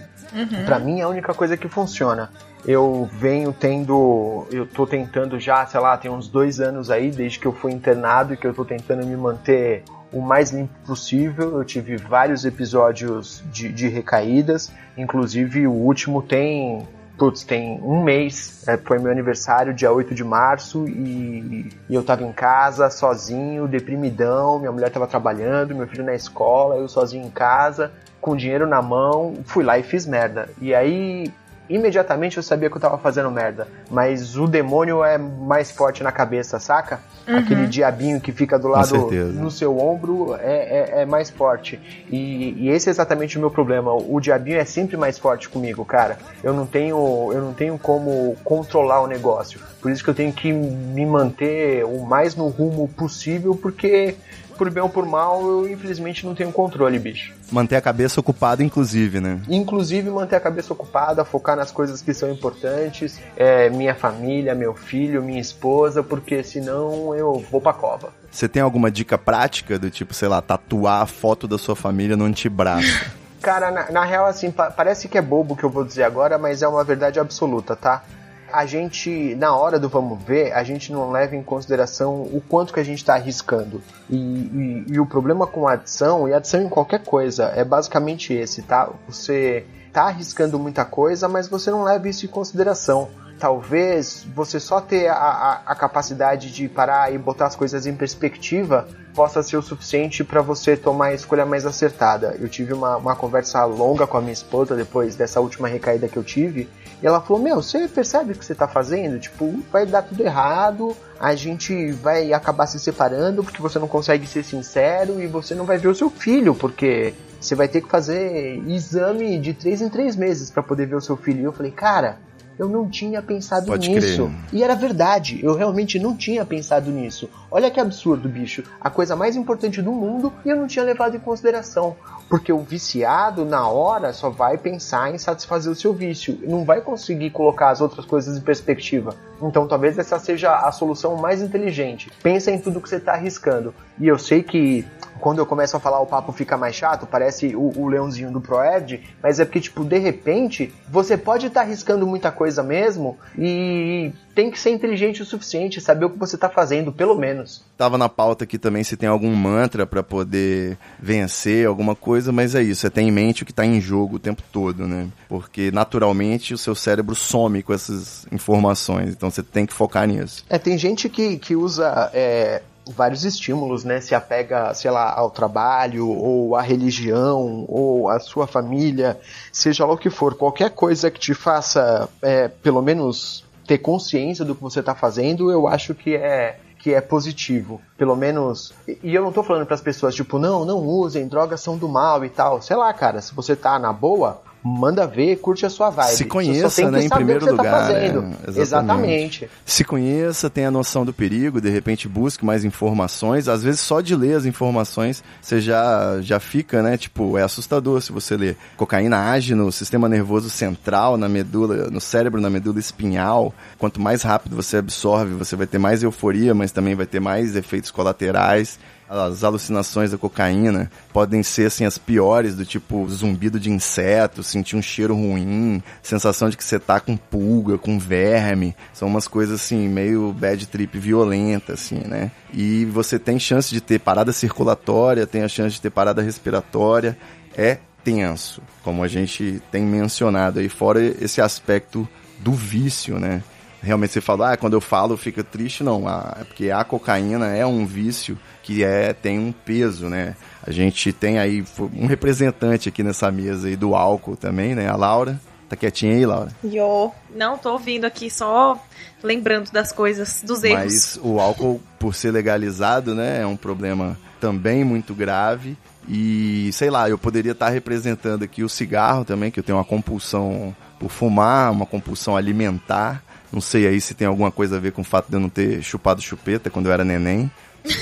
Pra mim é a única coisa que funciona. Eu venho tendo, eu tô tentando já, sei lá, tem uns dois anos aí desde que eu fui internado e que eu tô tentando me manter o mais limpo possível. Eu tive vários episódios de, de recaídas, inclusive o último tem Putz, tem um mês, é, foi meu aniversário, dia 8 de março, e, e eu tava em casa, sozinho, deprimidão, minha mulher tava trabalhando, meu filho na escola, eu sozinho em casa, com dinheiro na mão, fui lá e fiz merda. E aí, imediatamente eu sabia que eu tava fazendo merda, mas o demônio é mais forte na cabeça, saca? Aquele diabinho que fica do lado no seu ombro é, é, é mais forte. E, e esse é exatamente o meu problema. O diabinho é sempre mais forte comigo, cara. Eu não tenho, eu não tenho como controlar o negócio. Por isso que eu tenho que me manter o mais no rumo possível, porque por bem ou por mal, eu infelizmente não tenho controle, bicho. Manter a cabeça ocupada, inclusive, né? Inclusive manter a cabeça ocupada, focar nas coisas que são importantes, é, minha família, meu filho, minha esposa, porque senão eu vou pra cova. Você tem alguma dica prática do tipo, sei lá, tatuar a foto da sua família no antebraço? Cara, na, na real, assim, pa- parece que é bobo o que eu vou dizer agora, mas é uma verdade absoluta, tá? A gente, na hora do vamos ver, a gente não leva em consideração o quanto que a gente tá arriscando. E, e- e o problema com a adição, e adição em qualquer coisa, é basicamente esse, tá? Você tá arriscando muita coisa, mas você não leva isso em consideração. Talvez você só ter a, a, a capacidade de parar e botar as coisas em perspectiva possa ser o suficiente para você tomar a escolha mais acertada. Eu tive uma, uma conversa longa com a minha esposa depois dessa última recaída que eu tive, e ela falou: Meu, você percebe o que você tá fazendo? Tipo, vai dar tudo errado, a gente vai acabar se separando porque você não consegue ser sincero e você não vai ver o seu filho, porque você vai ter que fazer exame de três em três meses para poder ver o seu filho. E eu falei, cara. Eu não tinha pensado Pode nisso. crer. E era verdade, eu realmente não tinha pensado nisso. Olha que absurdo, bicho. A coisa mais importante do mundo e eu não tinha levado em consideração. Porque o viciado, na hora, só vai pensar em satisfazer o seu vício. Não vai conseguir colocar as outras coisas em perspectiva. Então talvez essa seja a solução mais inteligente. Pensa em tudo que você está arriscando. E eu sei que quando eu começo a falar o papo fica mais chato, parece o, o leãozinho do Proerd, mas é porque, tipo, de repente, você pode estar arriscando muita coisa mesmo e tem que ser inteligente o suficiente, saber o que você tá fazendo, pelo menos. Tava na pauta aqui também se tem algum mantra pra poder vencer, alguma coisa, mas é isso, é ter em mente o que tá em jogo o tempo todo, né? Porque naturalmente o seu cérebro some com essas informações, então você tem que focar nisso. É, tem gente que, que usa é, vários estímulos, né? Se apega, sei lá, ao trabalho, ou à religião, ou à sua família, seja lá o que for, qualquer coisa que te faça, é, pelo menos, ter consciência do que você está fazendo, eu acho que é que é positivo, pelo menos. E eu não tô falando para as pessoas tipo, não, não usem, drogas são do mal e tal. Sei lá, cara, se você tá na boa, manda ver, curte a sua vibe. Se conheça, né, em primeiro tá lugar. Tá é, exatamente. exatamente. Se conheça, tenha a noção do perigo, de repente busque mais informações. Às vezes só de ler as informações você já, já fica, né? Tipo, é assustador se você ler. Cocaína age no sistema nervoso central, na medula, no cérebro, na medula espinhal. Quanto mais rápido você absorve, você vai ter mais euforia, mas também vai ter mais efeitos colaterais. As alucinações da cocaína podem ser assim as piores, do tipo zumbido de inseto, sentir um cheiro ruim, sensação de que você tá com pulga, com verme. São umas coisas assim meio bad trip violenta assim, né? E você tem chance de ter parada circulatória, tem a chance de ter parada respiratória. É tenso, como a gente tem mencionado aí, fora esse aspecto do vício, né? Realmente você fala, ah, quando eu falo fica triste, não, ah, é porque a cocaína é um vício que é, tem um peso, né? A gente tem aí um representante aqui nessa mesa aí do álcool também, né? A Laura. Tá quietinha aí, Laura? Yo. Não, tô ouvindo aqui só lembrando das coisas, dos erros. Mas o álcool, por ser legalizado, né, é um problema também muito grave. E, sei lá, eu poderia estar representando aqui o cigarro também, que eu tenho uma compulsão por fumar, uma compulsão alimentar. Não sei aí se tem alguma coisa a ver com o fato de eu não ter chupado chupeta quando eu era neném.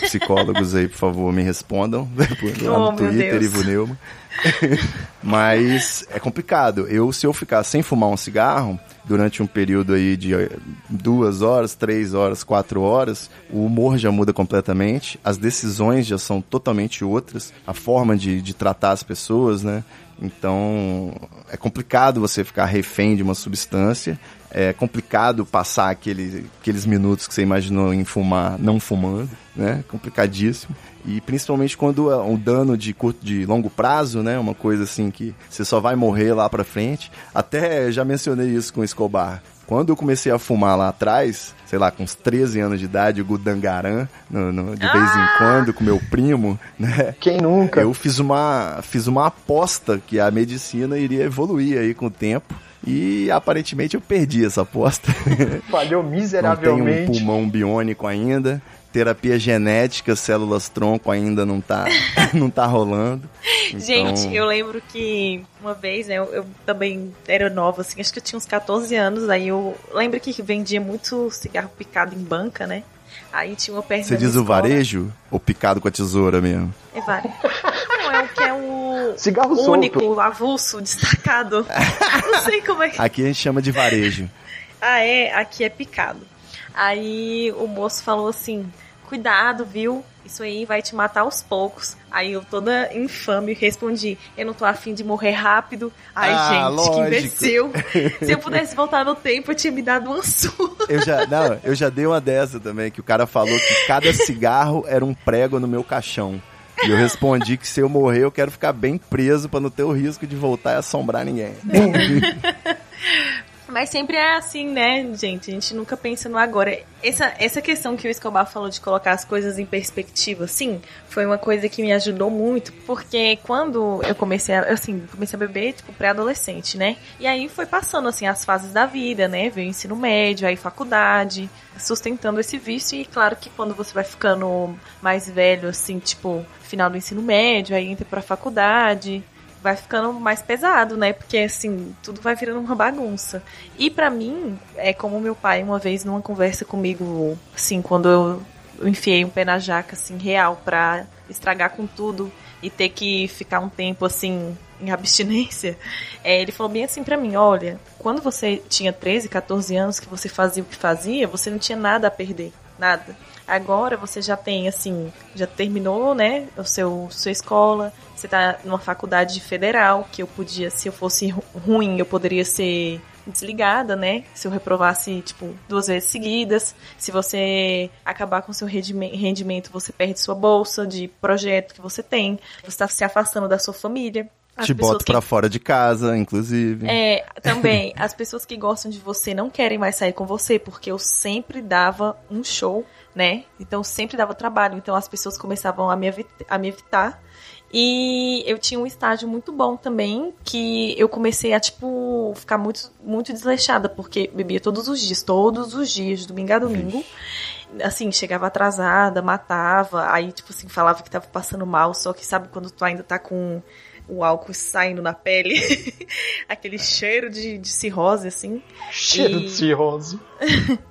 Psicólogos aí, por favor, me respondam [laughs] lá no Oh, Twitter. Ivo Neumann. [laughs] Mas é complicado. Eu, se eu ficar sem fumar um cigarro durante um período aí de eh, duas horas, três horas, quatro horas, o humor já muda completamente, as decisões já são totalmente outras, a forma de, de tratar as pessoas, né? Então é complicado você ficar refém de uma substância. É complicado passar aquele, aqueles minutos que você imaginou em fumar não fumando, né? Complicadíssimo. E principalmente quando é um dano de curto, de longo prazo, né? Uma coisa assim que você só vai morrer lá pra frente. Até já mencionei isso com o Escobar. Quando eu comecei a fumar lá atrás, sei lá, com uns 13 anos de idade, o Gudangaran, no, no- de vez em quando, com meu primo, né? Quem nunca? Eu fiz uma, fiz uma aposta que a medicina iria evoluir aí com o tempo. E aparentemente eu perdi essa aposta. [laughs] Falhou Não tenho um miseravelmente. pulmão biônico ainda. Terapia genética, células tronco ainda não tá, [laughs] não tá rolando. Então, Gente, eu lembro que uma vez, né, eu, eu também era nova, assim, acho que eu tinha uns 14 anos, aí eu lembro que vendia muito cigarro picado em banca, né? Aí tinha uma perto Você diz o escola. varejo ou picado com a tesoura mesmo? É vários. [laughs] Não, é o que é o Cigarro solto. único, avulso, destacado. [laughs] Não sei como é que... Aqui a gente chama de varejo. Ah, é? Aqui é picado. Aí o moço falou assim: cuidado, viu? Isso aí vai te matar aos poucos. Aí eu toda infame respondi: eu não tô afim de morrer rápido. Ai, Ah, gente, lógico. que imbecil. [laughs] Se eu pudesse voltar no tempo, eu tinha me dado uma surra. Eu já, não, eu já dei uma dessa também, que o cara falou que cada cigarro era um prego no meu caixão. E eu respondi que se eu morrer, eu quero ficar bem preso pra não ter o risco de voltar e assombrar ninguém. [laughs] Mas sempre é assim, né, gente? A gente nunca pensa no agora. Essa, essa questão que o Escobar falou de colocar as coisas em perspectiva, sim, foi uma coisa que me ajudou muito, porque quando eu comecei a, assim, comecei a beber, tipo, pré-adolescente, né? E aí foi passando, assim, as fases da vida, né? Veio ensino médio, aí faculdade, sustentando esse vício. E claro que quando você vai ficando mais velho, assim, tipo, final do ensino médio, aí entra pra faculdade, vai ficando mais pesado, né? Porque assim, tudo vai virando uma bagunça. E pra mim, é como meu pai uma vez numa conversa comigo, assim, quando eu, enfiei um pé na jaca assim real pra estragar com tudo e ter que ficar um tempo assim em abstinência, [laughs] é, ele falou bem assim pra mim, olha, quando você tinha 13, 14 anos que você fazia o que fazia, você não tinha nada a perder, nada. Agora você já tem, assim, já terminou, né, o seu sua escola, você tá numa faculdade federal, que eu podia, se eu fosse ru- ruim, eu poderia ser desligada, né? Se eu reprovasse, tipo, duas vezes seguidas. Se você acabar com seu rendime- rendimento, você perde sua bolsa de projeto que você tem. Você está se afastando da sua família. As Te boto que- pra fora de casa, inclusive. É, também, [laughs] as pessoas que gostam de você não querem mais sair com você, porque eu sempre dava um show, né? Então sempre dava trabalho, então as pessoas começavam a me, a me evitar. E eu tinha um estágio muito bom também, que eu comecei a, tipo, ficar muito, muito desleixada, porque bebia todos os dias, todos os dias, de domingo a domingo. Assim, chegava atrasada, matava, aí, tipo assim, falava que tava passando mal, só que sabe quando tu ainda tá com o álcool saindo na pele, [laughs] aquele cheiro de, de cirrose, assim. Cheiro E- de cirrose. [laughs]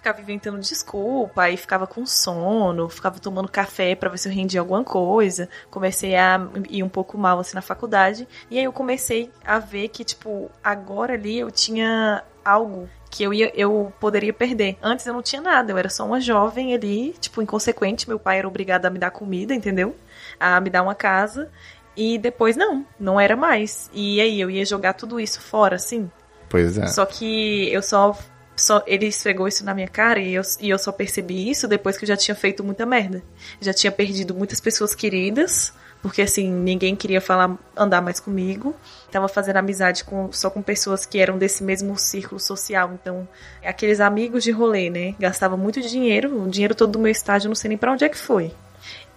ficava inventando desculpa, aí ficava com sono, ficava tomando café pra ver se eu rendia alguma coisa. Comecei a ir um pouco mal assim na faculdade. E aí eu comecei a ver que, tipo, agora ali eu tinha algo que eu ia, eu poderia perder. Antes eu não tinha nada, eu era só uma jovem ali, tipo, inconsequente. Meu pai era obrigado a me dar comida, entendeu? A me dar uma casa. E depois não, não era mais. E aí eu ia jogar tudo isso fora, assim. Pois é. Só que eu só, só. Ele esfregou isso na minha cara e eu, e eu só percebi isso depois que eu já tinha feito muita merda. Já tinha perdido muitas pessoas queridas, porque assim, ninguém queria falar, andar mais comigo. Tava fazendo amizade com, só com pessoas que eram desse mesmo círculo social. Então, aqueles amigos de rolê, né? Gastava muito dinheiro, o dinheiro todo do meu estágio, não sei nem pra onde é que foi.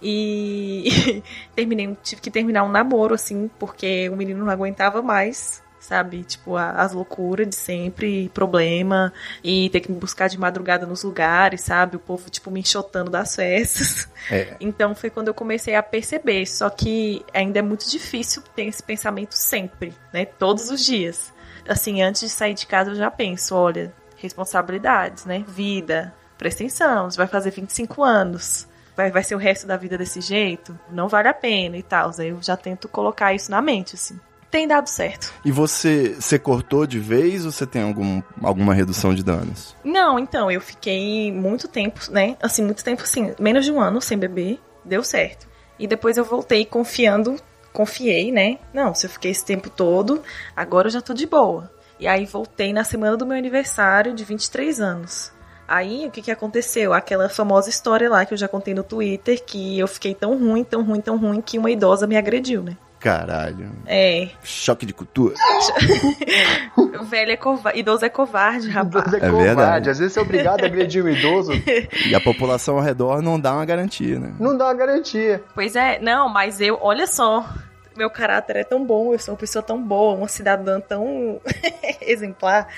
E [laughs] terminei, tive que terminar um namoro, assim, porque o menino não aguentava mais, sabe? Tipo, a- as loucuras de sempre, problema, e ter que me buscar de madrugada nos lugares, sabe? O povo, tipo, me enxotando das festas. É. [laughs] Então foi quando eu comecei a perceber. Só que ainda é muito difícil ter esse pensamento sempre, né? Todos os dias. Assim, antes de sair de casa eu já penso, olha, responsabilidades, né? Vida, presta atenção, você vai fazer 25 anos. Vai, vai ser o resto da vida desse jeito? Não vale a pena e tal. Aí eu já tento colocar isso na mente, assim. Tem dado certo. E você, você cortou de vez ou você tem algum, alguma redução de danos? Não, então, eu fiquei muito tempo, né? Assim, muito tempo, assim, menos de um ano sem beber, deu certo. E depois eu voltei confiando, confiei, né? Não, se eu fiquei esse tempo todo, agora eu já tô de boa. E aí voltei na semana do meu aniversário de 23 anos. Aí, o que que aconteceu? Aquela famosa história lá que eu já contei no Twitter, que eu fiquei tão ruim, tão ruim, tão ruim, que uma idosa me agrediu, né? Caralho. É, Choque de cultura. [laughs] velho é covarde, idoso é covarde, rapaz. Idoso é, É covarde. verdade. Às vezes você é obrigado a agredir um idoso, E a população ao redor não dá uma garantia, né? não dá uma garantia. Pois é, não, mas eu, olha só, meu caráter é tão bom, eu sou uma pessoa tão boa, uma cidadã tão [laughs] exemplar,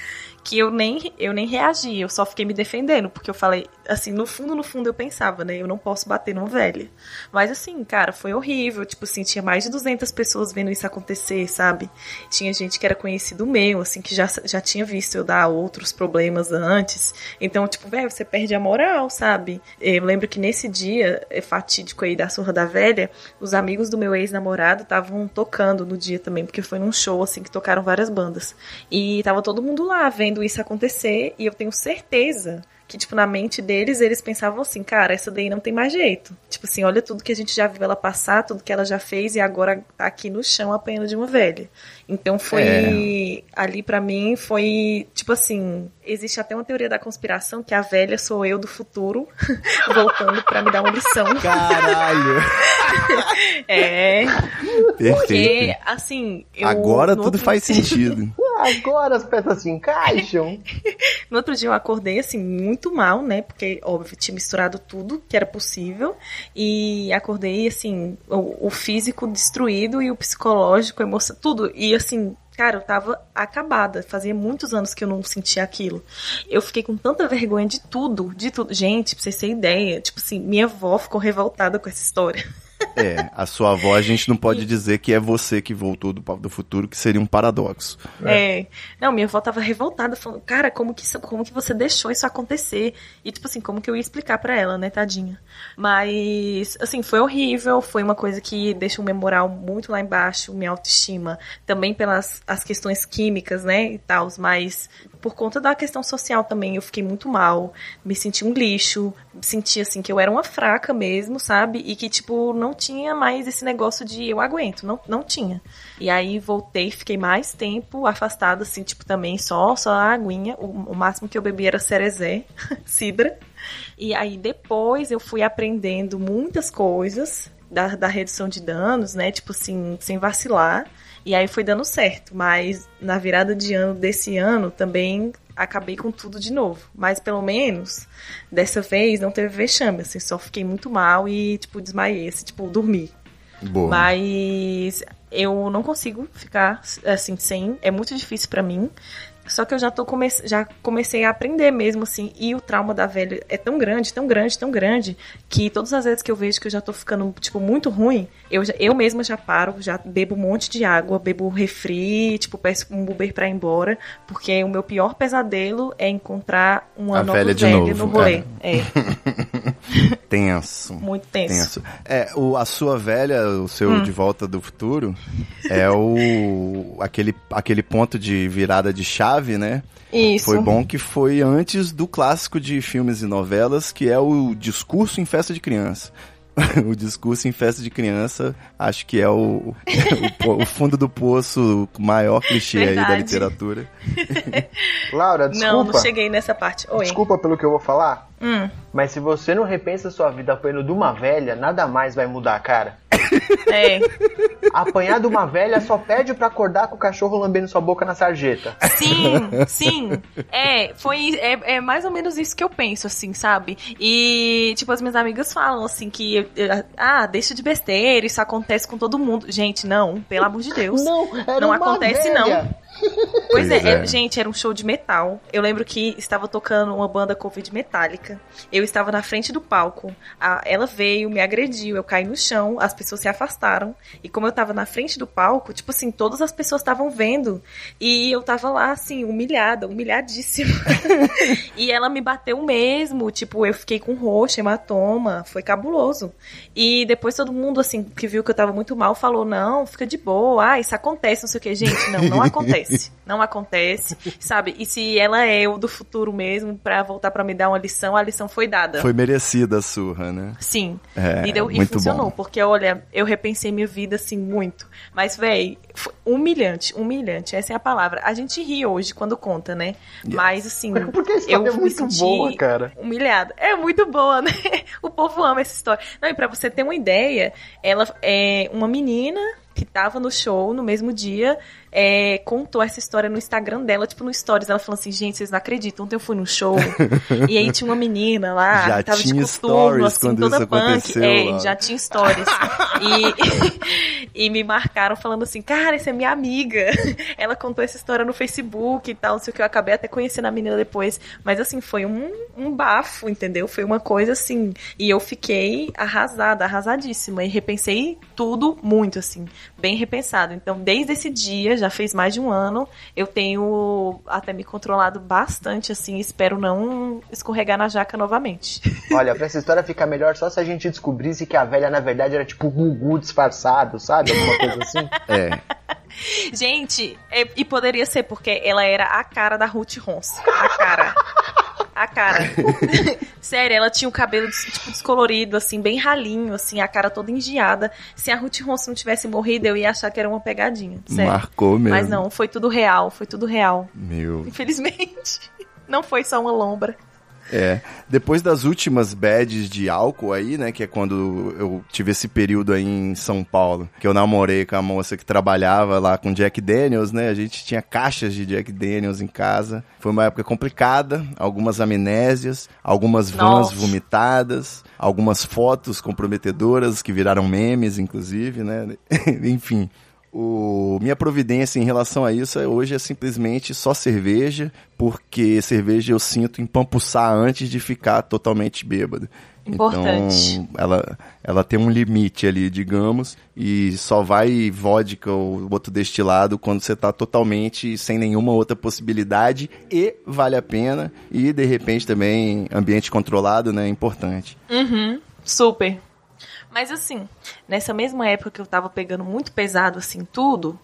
que eu nem, eu nem reagi, eu só fiquei me defendendo, porque eu falei, assim, no fundo, no fundo eu pensava, né, eu não posso bater numa velha. Mas assim, cara, foi horrível, tipo assim, tinha mais de 200 pessoas vendo isso acontecer, sabe? Tinha gente que era conhecido meu, assim, que já, já tinha visto eu dar outros problemas antes. Então, tipo, velho, você perde a moral, sabe? Eu lembro que nesse dia é fatídico aí da surra da velha, os amigos do meu ex-namorado estavam tocando no dia também, porque foi num show, assim, que tocaram várias bandas. E tava todo mundo lá vendo isso acontecer, e eu tenho certeza que, tipo, na mente deles, eles pensavam assim, cara, essa daí não tem mais jeito. Tipo assim, olha tudo que a gente já viu ela passar, tudo que ela já fez e agora tá aqui no chão apanhando de uma velha. Então foi. Ali pra mim foi, tipo assim, existe até uma teoria da conspiração que a velha sou eu do futuro, [laughs] voltando pra me dar uma lição. Caralho. [laughs] É, porque, Perfeito. assim. Eu, Agora tudo faz sentido. [laughs] Agora as peças se encaixam. [laughs] No outro dia eu acordei, assim, muito mal, né? Porque, óbvio, tinha misturado tudo que era possível. E acordei, assim, o, o físico destruído e o psicológico, emoção, tudo. E, assim, cara, eu tava acabada. Fazia muitos anos que eu não sentia aquilo. Eu fiquei com tanta vergonha de tudo, de tudo. Gente, pra vocês terem ideia, tipo assim, minha avó ficou revoltada com essa história. [laughs] É, a sua avó a gente não pode dizer que é você que voltou do Papo do Futuro, que seria um paradoxo. É. Não, minha avó tava revoltada, falando, cara, como que, isso, como que você deixou isso acontecer? E, tipo assim, como que eu ia explicar pra ela, né, tadinha? Mas, assim, foi horrível, foi uma coisa que deixou meu moral muito lá embaixo, minha autoestima, também pelas as questões químicas, né, e tal, mas por conta da questão social também, eu fiquei muito mal, me senti um lixo, senti, assim, que eu era uma fraca mesmo, sabe? E que, tipo, não tinha mais esse negócio de eu aguento, não, não tinha. E aí voltei, fiquei mais tempo afastada, assim, tipo, também só, só a aguinha. O, o máximo que eu bebi era cerezé, [laughs] cidra. E aí depois eu fui aprendendo muitas coisas da, da redução de danos, né? Tipo assim, sem vacilar. E aí foi dando certo. Mas na virada de ano desse ano também acabei com tudo de novo. Mas pelo menos dessa vez não teve vexame, assim, só fiquei muito mal e, tipo, desmaiei, assim, tipo, dormi. Boa. Mas eu não consigo ficar assim sem, é muito difícil pra mim. Só que eu já tô come já comecei a aprender mesmo assim, e o trauma da velha é tão grande, tão grande, tão grande, que todas as vezes que eu vejo que eu já tô ficando tipo muito ruim, eu já, eu mesma já paro, já bebo um monte de água, bebo refri, tipo peço um Uber pra ir embora, porque o meu pior pesadelo é encontrar uma A nova velha de velha no rolê. É, [laughs] [laughs] Tenso. muito tenso. Tenso. É, o, a sua velha, o seu Hum. De Volta do Futuro, é o aquele, aquele ponto de virada de chave, né? Isso. Foi bom que foi antes do clássico de filmes e novelas, que é o discurso em festa de criança. [laughs] o discurso em festa de criança, acho que é o, o, o fundo do poço maior clichê aí da Verdade. literatura. [laughs] Laura, desculpa. Não, não cheguei nessa parte. Oi. Desculpa pelo que eu vou falar, Hum, mas se você não repensa sua vida apanhando de uma velha, nada mais vai mudar, cara. é. Apanhar de uma velha só pede pra acordar com o cachorro lambendo sua boca na sarjeta. Sim, sim. É, foi é, é mais ou menos isso que eu penso, assim, sabe? E, tipo, as minhas amigas falam, assim, que. eu- Ah, deixa de besteira, isso acontece com todo mundo. Gente, não, pelo amor de Deus. Não, era Não acontece, velha. não. Pois é, é. é, gente, era um show de metal. Eu lembro que estava tocando uma banda Covid metálica. Eu estava na frente do palco. A- ela veio, me agrediu, eu caí no chão, as pessoas se afastaram. E como eu estava na frente do palco, tipo assim, todas as pessoas estavam vendo. E eu tava lá, assim, humilhada, humilhadíssima. [laughs] e ela me bateu mesmo, tipo, eu fiquei com roxo, hematoma, foi cabuloso. E depois todo mundo, assim, que viu que eu tava muito mal, falou, não, fica de boa, ah, isso acontece, não sei o que. Gente, não, não [laughs] acontece. Não acontece, sabe? E se ela é eu do futuro mesmo, pra voltar pra me dar uma lição, a lição foi dada. Foi merecida a surra, né? Sim. É, e, deu, e muito funcionou, bom. porque olha, eu repensei minha vida assim muito. Mas, véi, foi humilhante, humilhante, essa é a palavra. A gente ri hoje quando conta, né? Mas assim, Porque a história eu é me muito senti boa, cara. humilhada. É muito boa, [laughs] né? O povo ama essa história. Não, e pra você ter uma ideia, ela é uma menina que tava no show no mesmo dia, é, contou essa história no Instagram dela, tipo no Stories. Ela falou assim: gente, vocês não acreditam, ontem eu fui no show. [laughs] e aí tinha uma menina lá, Já que tava de coturno, stories assim, toda punk. É, já tinha stories. e, [laughs] e me marcaram falando assim: cara, essa é minha amiga. [laughs] Ela contou essa história no Facebook e tal, não sei o que. Eu acabei até conhecendo a menina depois. Mas assim, foi um, um bafo, entendeu? Foi uma coisa assim. E eu fiquei arrasada, arrasadíssima. E repensei tudo muito, assim, bem repensado. Então, desde esse dia, já fez mais de um ano, eu tenho até me controlado bastante, assim. Espero não escorregar na jaca novamente. [laughs] Olha, pra essa história ficar melhor só se a gente descobrisse que a velha, na verdade, era tipo o Gugu disfarçado, sabe? Alguma coisa assim. [laughs] É. Gente, é- e poderia ser porque ela era a cara da Ruth Rons. A cara. [laughs] A cara. [laughs] Sério, ela tinha o cabelo tipo descolorido, assim, bem ralinho, assim, a cara toda engiada. Se a Ruth Rons não tivesse morrido, eu ia achar que era uma pegadinha. Sério. Marcou mesmo. Mas não, foi tudo real, foi tudo real. Meu. Infelizmente. [laughs] Não foi só uma lombra. É. Depois das últimas bads de álcool aí, né? Que é quando eu tive esse período aí em São Paulo, que eu namorei com a moça que trabalhava lá com Jack Daniels, né? A gente tinha caixas de Jack Daniels em casa. Foi uma época complicada, algumas amnésias, algumas vans Nossa. vomitadas, algumas fotos comprometedoras que viraram memes, inclusive, né? [laughs] Enfim. O, minha providência em relação a isso é, hoje é simplesmente só cerveja, porque cerveja eu sinto empampuçar antes de ficar totalmente bêbado. Importante. Então, ela, ela tem um limite ali, digamos, e só vai vodka ou outro destilado quando você tá totalmente sem nenhuma outra possibilidade e vale a pena. E, de repente, também ambiente controlado, né, é importante. Uhum, super. Mas assim, nessa mesma época que eu tava pegando muito pesado, assim, tudo,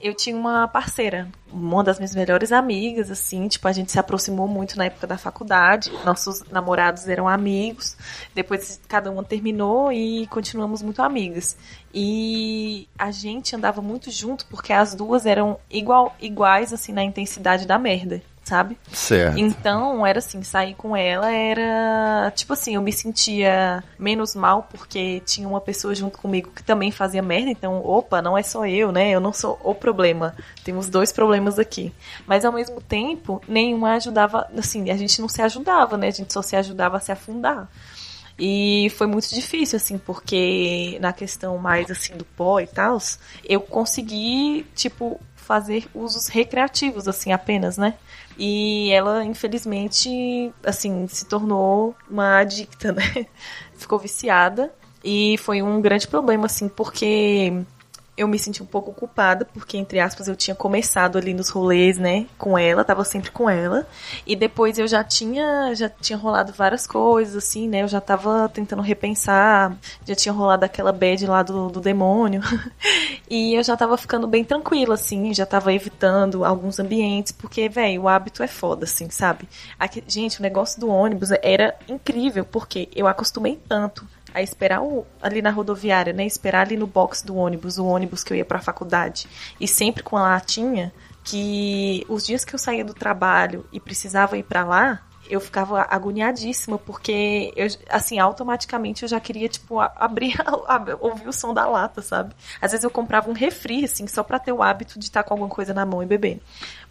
eu tinha uma parceira, uma das minhas melhores amigas, assim, tipo, a gente se aproximou muito na época da faculdade, nossos namorados eram amigos, depois cada uma terminou e continuamos muito amigas. E a gente andava muito junto porque as duas eram igual, iguais, assim, na intensidade da merda. Sabe? Certo. Então, era assim, sair com ela era. Tipo assim, eu me sentia menos mal porque tinha uma pessoa junto comigo que também fazia merda. Então, opa, não é só eu, né? Eu não sou o problema. Temos dois problemas aqui. Mas ao mesmo tempo, nenhuma ajudava. Assim, a gente não se ajudava, né? A gente só se ajudava a se afundar. E foi muito difícil, assim, porque na questão mais, assim, do pó e tal, eu consegui, tipo, fazer usos recreativos, assim, apenas, né? E ela, infelizmente, assim, se tornou uma adicta, [laughs] né? Ficou viciada. E foi um grande problema, assim, porque eu me senti um pouco culpada, porque, entre aspas, eu tinha começado ali nos rolês, né, com ela, tava sempre com ela, e depois eu já tinha, já tinha rolado várias coisas, assim, né, eu já tava tentando repensar, já tinha rolado aquela bad lá do, do demônio, [laughs] e eu já tava ficando bem tranquila, assim, já tava evitando alguns ambientes, porque, velho, o hábito é foda, assim, sabe? Aqui, gente, o negócio do ônibus era incrível, porque eu acostumei tanto a esperar o, ali na rodoviária, né? Esperar ali no box do ônibus, o ônibus que eu ia para a faculdade. E sempre com a latinha, que os dias que eu saía do trabalho e precisava ir para lá, eu ficava agoniadíssima, porque eu, assim, automaticamente eu já queria, tipo, abrir, [laughs] ouvir o som da lata, sabe? Às vezes eu comprava um refri, assim, só pra ter o hábito de estar com alguma coisa na mão e beber.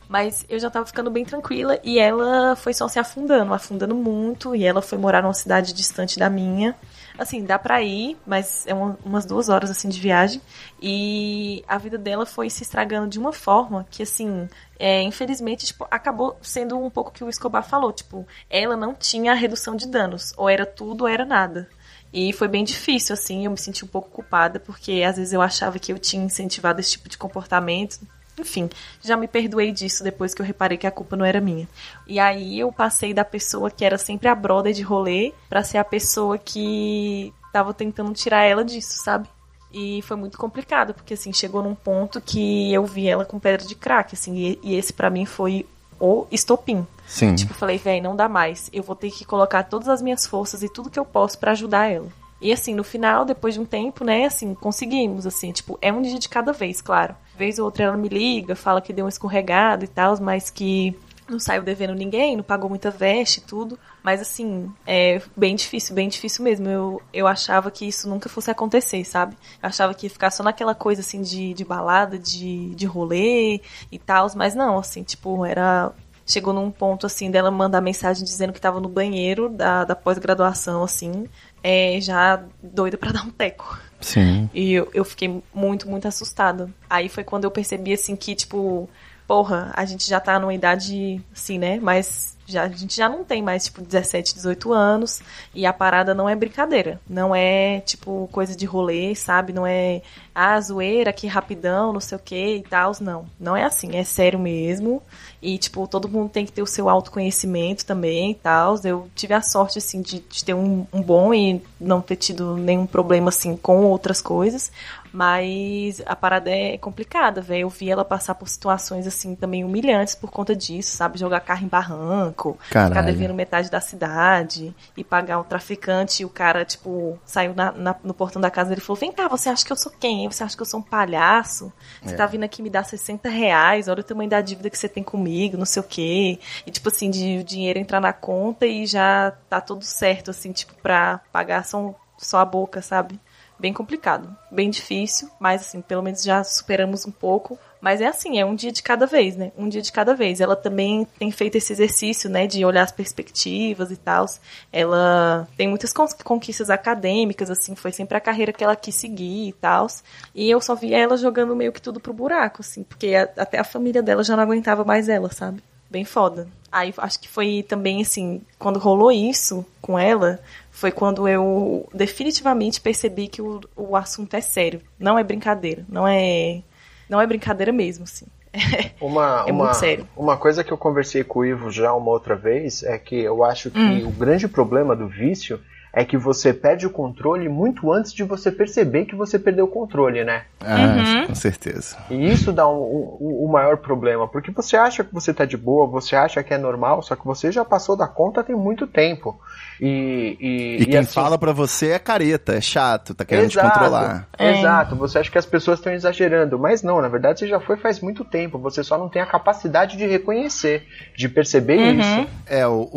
Mas eu já tava ficando bem tranquila e ela foi só se afundando, afundando muito, e ela foi morar numa cidade distante da minha. Assim, dá pra ir, mas é uma, umas duas horas, assim, de viagem. E a vida dela foi se estragando de uma forma que, assim, é, infelizmente, tipo, acabou sendo um pouco o que o Escobar falou. Tipo, ela não tinha redução de danos. Ou era tudo ou era nada. E foi bem difícil, assim, eu me senti um pouco culpada, porque às vezes eu achava que eu tinha incentivado esse tipo de comportamento. Enfim, já me perdoei disso depois que eu reparei que a culpa não era minha. E aí eu passei da pessoa que era sempre a brother de rolê para ser a pessoa que tava tentando tirar ela disso, sabe? E foi muito complicado, porque assim, chegou num ponto que eu vi ela com pedra de crack, assim, e, e esse para mim foi o estopim. Sim. Tipo, falei, velho, não dá mais. Eu vou ter que colocar todas as minhas forças e tudo que eu posso para ajudar ela. E assim, no final, depois de um tempo, né, assim, conseguimos, assim, tipo, é um dia de cada vez, claro. Vez ou outra ela me liga, fala que deu um escorregado e tal, mas que não saiu devendo ninguém, não pagou muita veste e tudo. Mas assim, é bem difícil, bem difícil mesmo. Eu, eu achava que isso nunca fosse acontecer, sabe? Eu achava que ia ficar só naquela coisa assim de, de balada, de, de rolê e tal, mas não, assim, tipo, era chegou num ponto assim dela mandar mensagem dizendo que estava no banheiro da, da pós-graduação, assim, é, já doida para [laughs] dar um teco. Sim. E eu, eu fiquei muito, muito assustada. Aí foi quando eu percebi, assim, que, tipo, porra, a gente já tá numa idade, assim, né? Mas já, a gente já não tem mais, tipo, 17, 18 anos. E a parada não é brincadeira. Não é, tipo, coisa de rolê, sabe? Não é, ah, zoeira aqui rapidão, não sei o que e tal. Não. Não é assim. É sério mesmo. E, tipo, todo mundo tem que ter o seu autoconhecimento também e tal. Eu tive a sorte, assim, de, de ter um, um, bom e não ter tido nenhum problema, assim, com outras coisas. Mas a parada é complicada, velho. Eu vi ela passar por situações, assim, também humilhantes por conta disso, sabe? Jogar carro em barranco, Caralho. ficar devendo metade da cidade e pagar um traficante. E o cara, tipo, saiu na, na, no portão da casa dele e falou: Vem cá, você acha que eu sou quem? Você acha que eu sou um palhaço? Você É. tá vindo aqui me dar 60 reais? Olha o tamanho da dívida que você tem comigo, não sei o quê. E, tipo assim, de o dinheiro entrar na conta e já tá tudo certo, assim, tipo, pra pagar só, só a boca, sabe? Bem complicado, bem difícil, mas assim, pelo menos já superamos um pouco. Mas é assim, é um dia de cada vez, né? Um dia de cada vez. Ela também tem feito esse exercício, né, de olhar as perspectivas e tal. Ela tem muitas con- conquistas acadêmicas, assim, foi sempre a carreira que ela quis seguir e tal. E eu só via ela jogando meio que tudo pro buraco, assim, porque a- até a família dela já não aguentava mais ela, sabe? Bem foda. Aí acho que foi também, assim, quando rolou isso com ela, foi quando eu definitivamente percebi que o, o assunto é sério. Não é brincadeira. Não é. Não é brincadeira mesmo, assim. [laughs] Uma, É uma, muito sério. uma coisa que eu conversei com o Ivo já uma outra vez é que eu acho que Hum. o grande problema do vício é que você perde o controle muito antes de você perceber que você perdeu o controle, né? Ah, com certeza. E isso dá um, um- um maior problema, porque você acha que você tá de boa, você acha que é normal, só que você já passou da conta tem muito tempo. E, e, E quem assim- fala pra você é careta, é chato, tá querendo te controlar. Exato, você acha que as pessoas estão exagerando, mas não, na verdade você já foi faz muito tempo, você só não tem a capacidade de reconhecer, de perceber isso. É, o,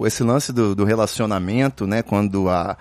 o- esse lance do, do relacionamento, né, quando a,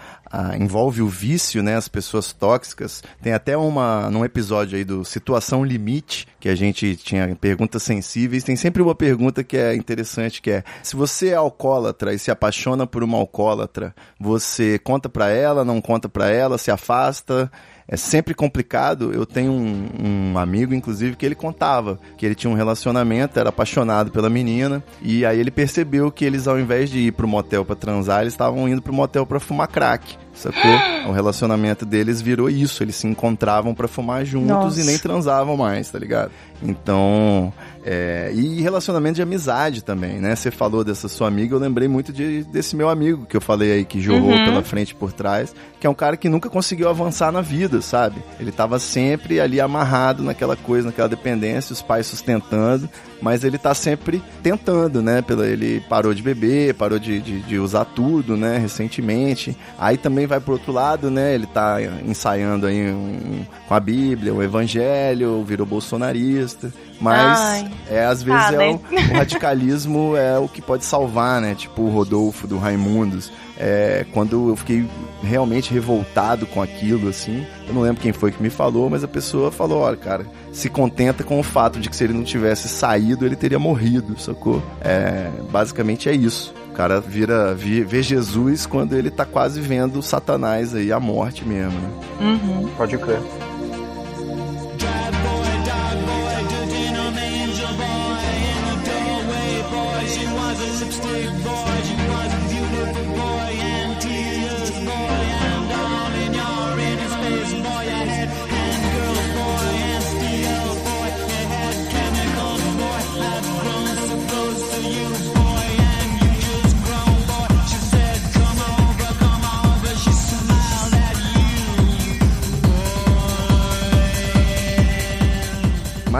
envolve o vício, né, as pessoas tóxicas, tem até uma, num episódio aí do Situação Limite, que a gente tinha perguntas sensíveis, tem sempre uma pergunta que é interessante, que é, se você é alcoólatra e se apaixona por uma alcoólatra, você conta pra ela, não conta pra ela, se afasta, é sempre complicado. Eu tenho um, um amigo, inclusive, que ele contava que ele tinha um relacionamento, era apaixonado pela menina, e aí ele percebeu que eles, ao invés de ir pro motel pra transar, eles estavam indo pro motel pra fumar crack. Sacou? [gasps] o relacionamento deles virou isso. Eles se encontravam pra fumar juntos Nossa. e nem transavam mais, tá ligado? Então, é, e relacionamento de amizade também, né? Você falou dessa sua amiga, eu lembrei muito de, desse meu amigo que eu falei aí, que jogou Uhum. pela frente e por trás, que é um cara que nunca conseguiu avançar na vida, sabe? Ele tava sempre ali amarrado naquela coisa, naquela dependência, os pais sustentando, mas ele tá sempre tentando, né? Pela, ele parou de beber, parou de, de, de usar tudo, né? Recentemente. Aí também vai pro outro lado, né? Ele tá ensaiando aí um- com a Bíblia, o Evangelho, virou bolsonarista. Mas Ai. é, às vezes Ah, é né? o, o radicalismo é o que pode salvar, né? Tipo o Rodolfo do Raimundos. É, quando eu fiquei realmente revoltado com aquilo, assim, eu não lembro quem foi que me falou, mas a pessoa falou, olha, cara, se contenta com o fato de que se ele não tivesse saído, ele teria morrido, sacou? É, basicamente é isso. O cara vira, vi- vê Jesus quando ele tá quase vendo Satanás aí, a morte mesmo, né? Uhum. Pode crer.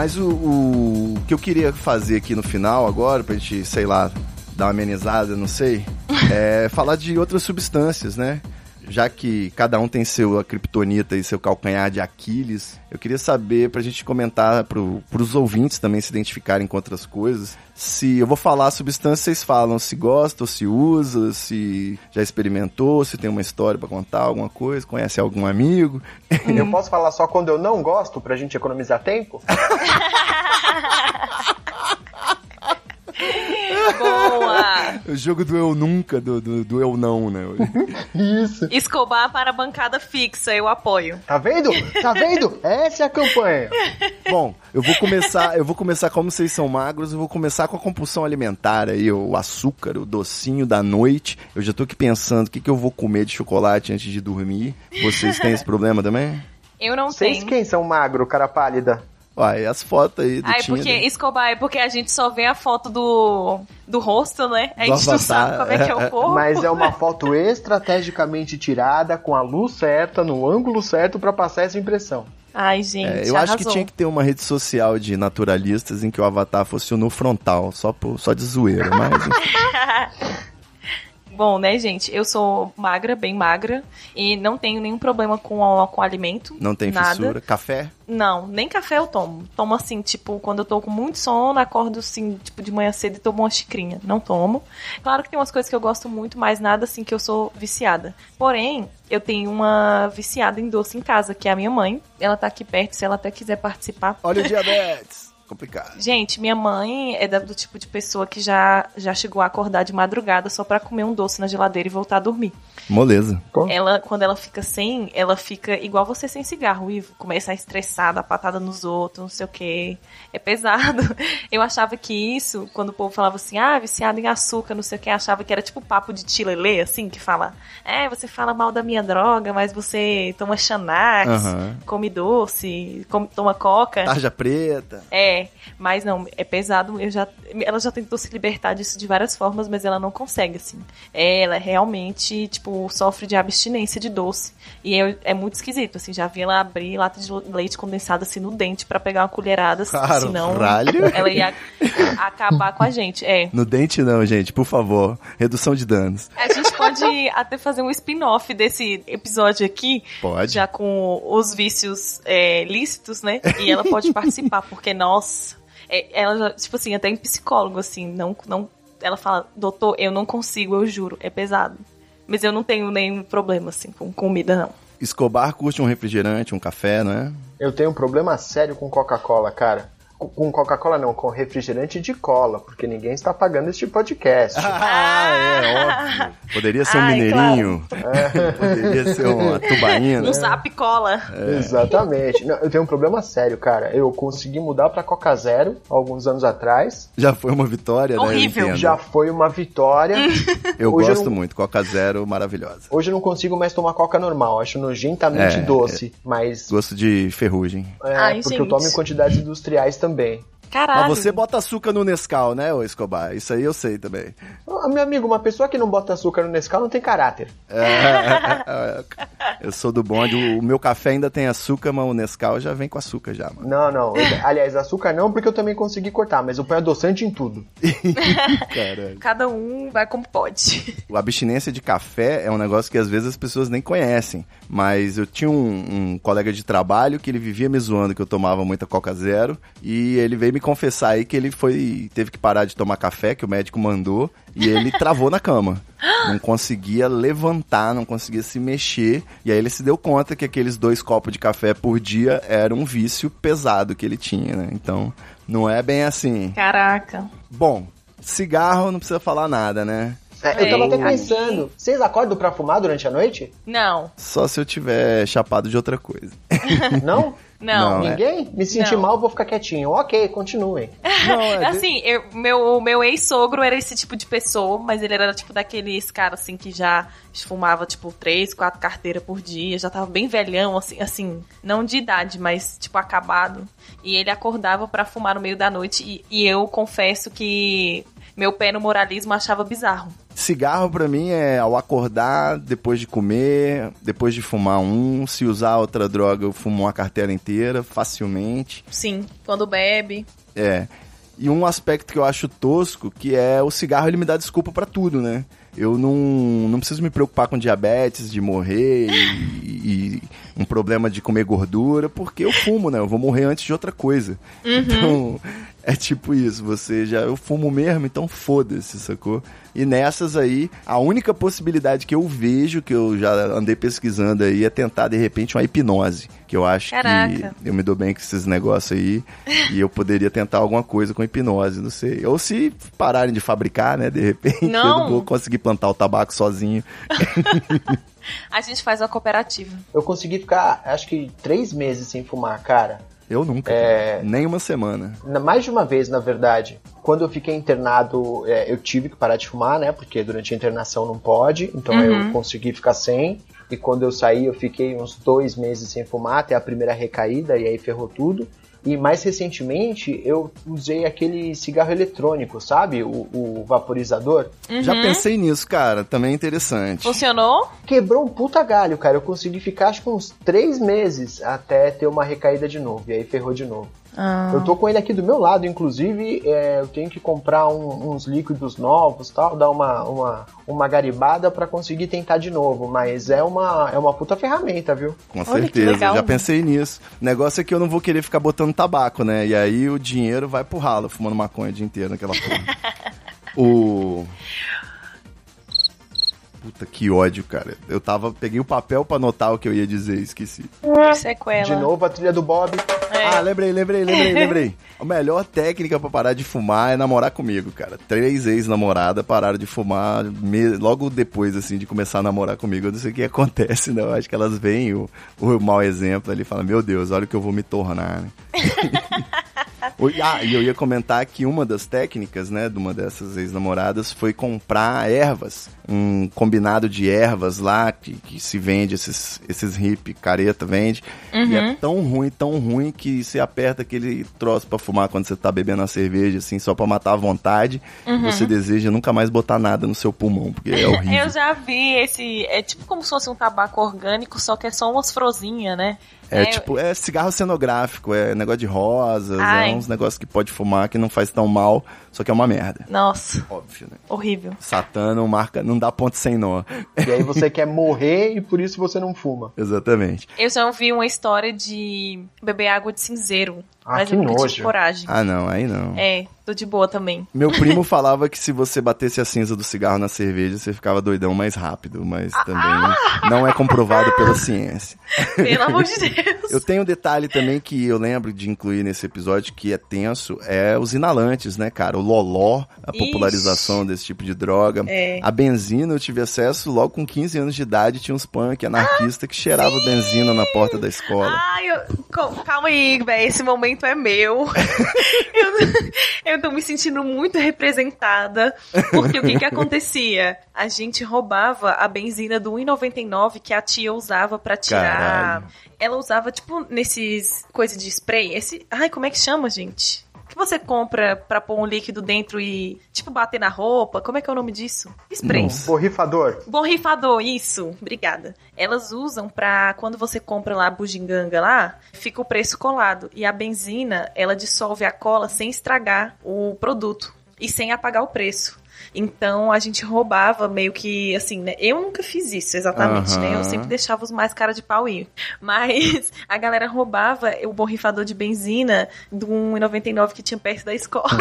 Mas o, o que eu queria fazer aqui no final agora, pra gente, sei lá, dar uma amenizada, não sei, [laughs] é falar de outras substâncias, né? Já que cada um tem seu a kriptonita e seu calcanhar de Aquiles, eu queria saber, pra gente comentar pro, pros ouvintes também se identificarem com outras coisas, se eu vou falar a substância, vocês falam se gosta ou se usa, se já experimentou, se tem uma história pra contar, alguma coisa, conhece algum amigo. [laughs] Eu posso falar só quando eu não gosto pra gente economizar tempo? [laughs] Boa! O jogo do eu nunca, do, do, do eu não, né? Isso. Escobar para a bancada fixa, eu apoio. Tá vendo? Tá vendo? Essa é a campanha. Bom, eu vou começar, eu vou começar como vocês são magros, eu vou começar com a compulsão alimentar aí, o açúcar, o docinho da noite. Eu já tô aqui pensando o que, que eu vou comer de chocolate antes de dormir. Vocês têm esse problema também? Eu não Vocês tenho. quem são magro, cara pálida? Uai, as fotos aí do Ah, é Tinder. porque Escobar é porque a gente só vê a foto do, do rosto, né? A gente não sabe como é que é o corpo. Mas é uma [laughs] foto estrategicamente tirada, com a luz certa, no ângulo certo pra passar essa impressão. Ai, gente, É, eu acho que arrasou. tinha que ter uma rede social de naturalistas em que o avatar fosse o no frontal, só, por, só de zoeira, mas... [laughs] Bom, né, gente? Eu sou magra, bem magra, e não tenho nenhum problema com, o- com alimento. Não tem nada. fissura. Café? Não, nem café eu tomo. Tomo assim, tipo, quando eu tô com muito sono, acordo assim, tipo, de manhã cedo e tomo uma xicrinha. Não tomo. Claro que tem umas coisas que eu gosto muito, mas nada assim que eu sou viciada. Porém, eu tenho uma viciada em doce em casa, que é a minha mãe. Ela tá aqui perto, se ela até quiser participar. Olha o diabetes. [laughs] Complicado. Gente, minha mãe é do tipo de pessoa que já, já chegou a acordar de madrugada só pra comer um doce na geladeira e voltar a dormir. Moleza. Ela, quando ela fica sem, ela fica igual você sem cigarro, Ivo. Começa a estressar, dar patada nos outros, não sei o quê. É pesado. [laughs] Eu achava que isso, quando o povo falava assim, ah, viciado em açúcar, não sei o quê, achava que era tipo papo de tilelê, assim, que fala, é, você fala mal da minha droga, mas você toma xanax, Aham. come doce, come, toma coca. Tarja preta. É, É, mas não, é pesado. Eu já, ela já tentou se libertar disso de várias formas, mas ela não consegue, assim. Ela realmente, tipo, sofre de abstinência de doce. E é, é muito esquisito, assim. Já vi ela abrir lata de leite condensado, assim, no dente para pegar uma colherada, Claro, senão ralho. ela ia acabar com a gente. É. No dente não, gente, por favor. Redução de danos. A gente pode até fazer um spin-off desse episódio aqui. Pode. Já com os vícios é, lícitos, né? E ela pode [laughs] participar, porque, nossa, é, ela tipo assim, até em psicólogo, assim, não, não. Ela fala, doutor, eu não consigo, eu juro, é pesado. Mas eu não tenho nenhum problema, assim, com comida, não. Escobar curte um refrigerante, um café, não é? Eu tenho um problema sério com Coca-Cola, cara. Com- Coca-Cola não, com refrigerante de cola, porque ninguém está pagando este podcast. Ah, é, óbvio. Poderia ser um Ai, mineirinho. Poderia ser uma [laughs] tubaína. No zap cola. É. Exatamente. Não, eu tenho um problema sério, cara. Eu consegui mudar pra Coca Zero alguns anos atrás. Já foi uma vitória, né? Eu Horrível. Já foi uma vitória. Eu Hoje eu gosto não- muito. Coca Zero, maravilhosa. Hoje eu não consigo mais tomar Coca normal. Acho nojentamente É, doce. Mas Gosto de ferrugem. é, Ai, porque gente. eu tomo em quantidades industriais também. Caralho. Mas você bota açúcar no Nescau, né, ô Escobar? Isso aí eu sei também. Ah, meu amigo, uma pessoa que não bota açúcar no Nescau não tem caráter. É, [laughs] eu sou do bonde. O o meu café ainda tem açúcar, mas o Nescau já vem com açúcar já, mano. Não, não. Aliás, açúcar não, porque eu também consegui cortar, mas eu ponho adoçante em tudo. [laughs] Caralho. Cada um vai como pode. A abstinência de café é um negócio que às vezes as pessoas nem conhecem. Mas eu tinha um, um colega de trabalho que ele vivia me zoando que eu tomava muita Coca Zero. E ele veio me confessar aí que ele foi. teve que parar de tomar café, que o médico mandou, e ele [laughs] travou na cama. Não conseguia levantar, não conseguia se mexer. E aí ele se deu conta que aqueles dois copos de café por dia era um vício pesado que ele tinha, né? Então, não é bem assim. Caraca. Bom, cigarro não precisa falar nada, né? É, eu tava até pensando, vocês acordam pra fumar durante a noite? Não, Só se eu tiver chapado de outra coisa. [laughs] Não? não. Não, é. Ninguém? Me sentir Não. mal, vou ficar quietinho. Ok, continuem. Não, é. [laughs] Assim, eu- meu, meu ex-sogro era esse tipo de pessoa, mas ele era tipo daqueles caras assim que já fumava tipo três, quatro carteiras por dia, já tava bem velhão, assim, assim, não de idade, mas tipo acabado. E ele acordava pra fumar no meio da noite e, e eu confesso que meu pé no moralismo achava bizarro. Cigarro pra mim é ao acordar, depois de comer, depois de fumar um. Se usar outra droga, eu fumo uma carteira inteira, facilmente. Sim, quando bebe. É. E um aspecto que eu acho tosco, que é o cigarro, ele me dá desculpa pra tudo, né? Eu não, não preciso me preocupar com diabetes, de morrer e, e um problema de comer gordura, porque eu fumo, né? Eu vou morrer antes de outra coisa. Então, [laughs] é tipo isso, você já. Eu fumo mesmo, então foda-se, sacou? E nessas aí, a única possibilidade que eu vejo, que eu já andei pesquisando aí, é tentar, de repente, uma hipnose. Que eu acho Caraca. que eu me dou bem com esses negócios aí. e eu poderia tentar alguma coisa com hipnose, não sei. Ou se pararem de fabricar, né? De repente, Não. [laughs] eu não vou conseguir plantar o tabaco sozinho. [laughs] A gente faz uma cooperativa. Eu consegui ficar, acho que, três meses sem fumar, cara. Eu nunca. É. Nem uma semana. Na- Mais de uma vez, na verdade. Quando eu fiquei internado, é, eu tive que parar de fumar, né? Porque durante a internação não pode. Então eu consegui ficar sem. E quando eu saí, eu fiquei uns dois meses sem fumar, até a primeira recaída, e aí ferrou tudo. E mais recentemente, eu usei aquele cigarro eletrônico, sabe? O, o vaporizador. Já pensei nisso, cara. Também é interessante. Funcionou? Quebrou um puta galho, cara. Eu consegui ficar acho que uns três meses até ter uma recaída de novo. E aí ferrou de novo. Eu tô com ele aqui do meu lado, inclusive é, eu tenho que comprar um- uns líquidos novos tal, dar uma, uma, uma garibada pra conseguir tentar de novo. Mas é uma, é uma puta ferramenta, viu? Com certeza, legal. já pensei nisso. O negócio é que eu não vou querer ficar botando tabaco, né? E aí o dinheiro vai pro ralo, fumando maconha o dia inteiro naquela porra. [laughs] o. Puta que ódio, cara. Eu tava. Peguei o papel pra anotar o que eu ia dizer e esqueci. Sequela. De novo a trilha do Bob. É. Ah, lembrei, lembrei, lembrei, [laughs] lembrei. A melhor técnica pra parar de fumar é namorar comigo, cara. Três ex-namorada pararam de fumar me- logo depois, assim, de começar a namorar comigo. Eu não sei o que acontece, não. Eu acho que elas veem o, o mau exemplo ali e falam, meu Deus, olha o que eu vou me tornar, né? [laughs] Ah, e eu ia comentar que uma das técnicas, né, de uma dessas ex-namoradas foi comprar ervas. Um combinado de ervas lá que, que se vende, esses, esses hip careta vende. E é tão ruim, tão ruim que você aperta aquele troço pra fumar quando você tá bebendo uma cerveja, assim, só pra matar a vontade. E você deseja nunca mais botar nada no seu pulmão, porque é [laughs] horrível. Eu já vi esse. É tipo como se fosse um tabaco orgânico, só que é só umas frozinhas, né? É, tipo, é cigarro cenográfico, é negócio de rosas, Ai. é uns negócios que pode fumar que não faz tão mal, só que é uma merda. Nossa, Óbvio, né? horrível. Satã não marca, não dá ponto sem nó. E aí você quer morrer e por isso você não fuma. Exatamente. Eu já ouvi uma história de beber água de cinzeiro. Ah, mas que eu nunca tive nojo. coragem. Ah, não, aí não. É, tô de boa também. Meu [laughs] primo falava que se você batesse a cinza do cigarro na cerveja, você ficava doidão mais rápido, mas também não é comprovado pela ciência. Pelo amor de Deus. Eu tenho um detalhe também que eu lembro de incluir nesse episódio que é tenso, é os inalantes, né, cara? O loló, a Ixi. popularização desse tipo de droga. É. A benzina eu tive acesso logo com 15 anos de idade, tinha uns punk anarquistas que cheiravam benzina na porta da escola. Ai, eu, cal- calma aí, velho. Esse momento é meu. [laughs] eu, eu tô me sentindo muito representada. Porque o que que acontecia? A gente roubava a benzina do 1,99 que a tia usava pra tirar. Caralho. Ela usava, tipo, nesses coisas de spray. Esse. Ai, como é que chama, gente? Você compra pra pôr um líquido dentro e, tipo, bater na roupa? Como é que é o nome disso? Spray. Nossa. Borrifador. Borrifador, isso. Obrigada. Elas usam pra quando você compra lá a bugiganga lá, fica o preço colado. E a benzina, ela dissolve a cola sem estragar o produto e sem apagar o preço. Então a gente roubava meio que assim, né? Eu nunca fiz isso exatamente, né? Eu sempre deixava os mais cara de pau ir. Mas [laughs] a galera roubava o borrifador de benzina do 1,99 que tinha perto da escola. [laughs]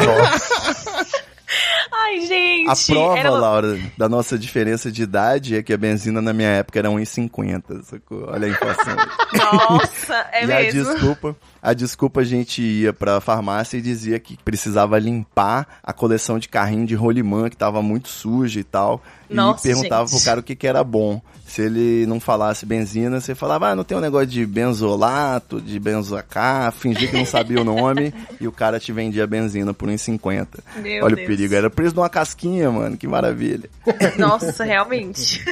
Ai, gente. A prova, era- Laura, da nossa diferença de idade é que a benzina na minha época era 1,50, sacou? Olha a inflação. Nossa, é [laughs] e mesmo. a desculpa, a desculpa a gente ia pra farmácia e dizia que precisava limpar a coleção de carrinho de rolimã que tava muito suja e tal. Nossa, e perguntava gente. pro cara o que que era bom. Se ele não falasse benzina, você falava, ah, não tem um negócio de benzolato, de benzoacá, fingia que não sabia o nome, e o cara te vendia benzina por 1,50. Meu Olha Deus. o perigo, era preso numa casquinha, mano, que maravilha. Nossa, realmente.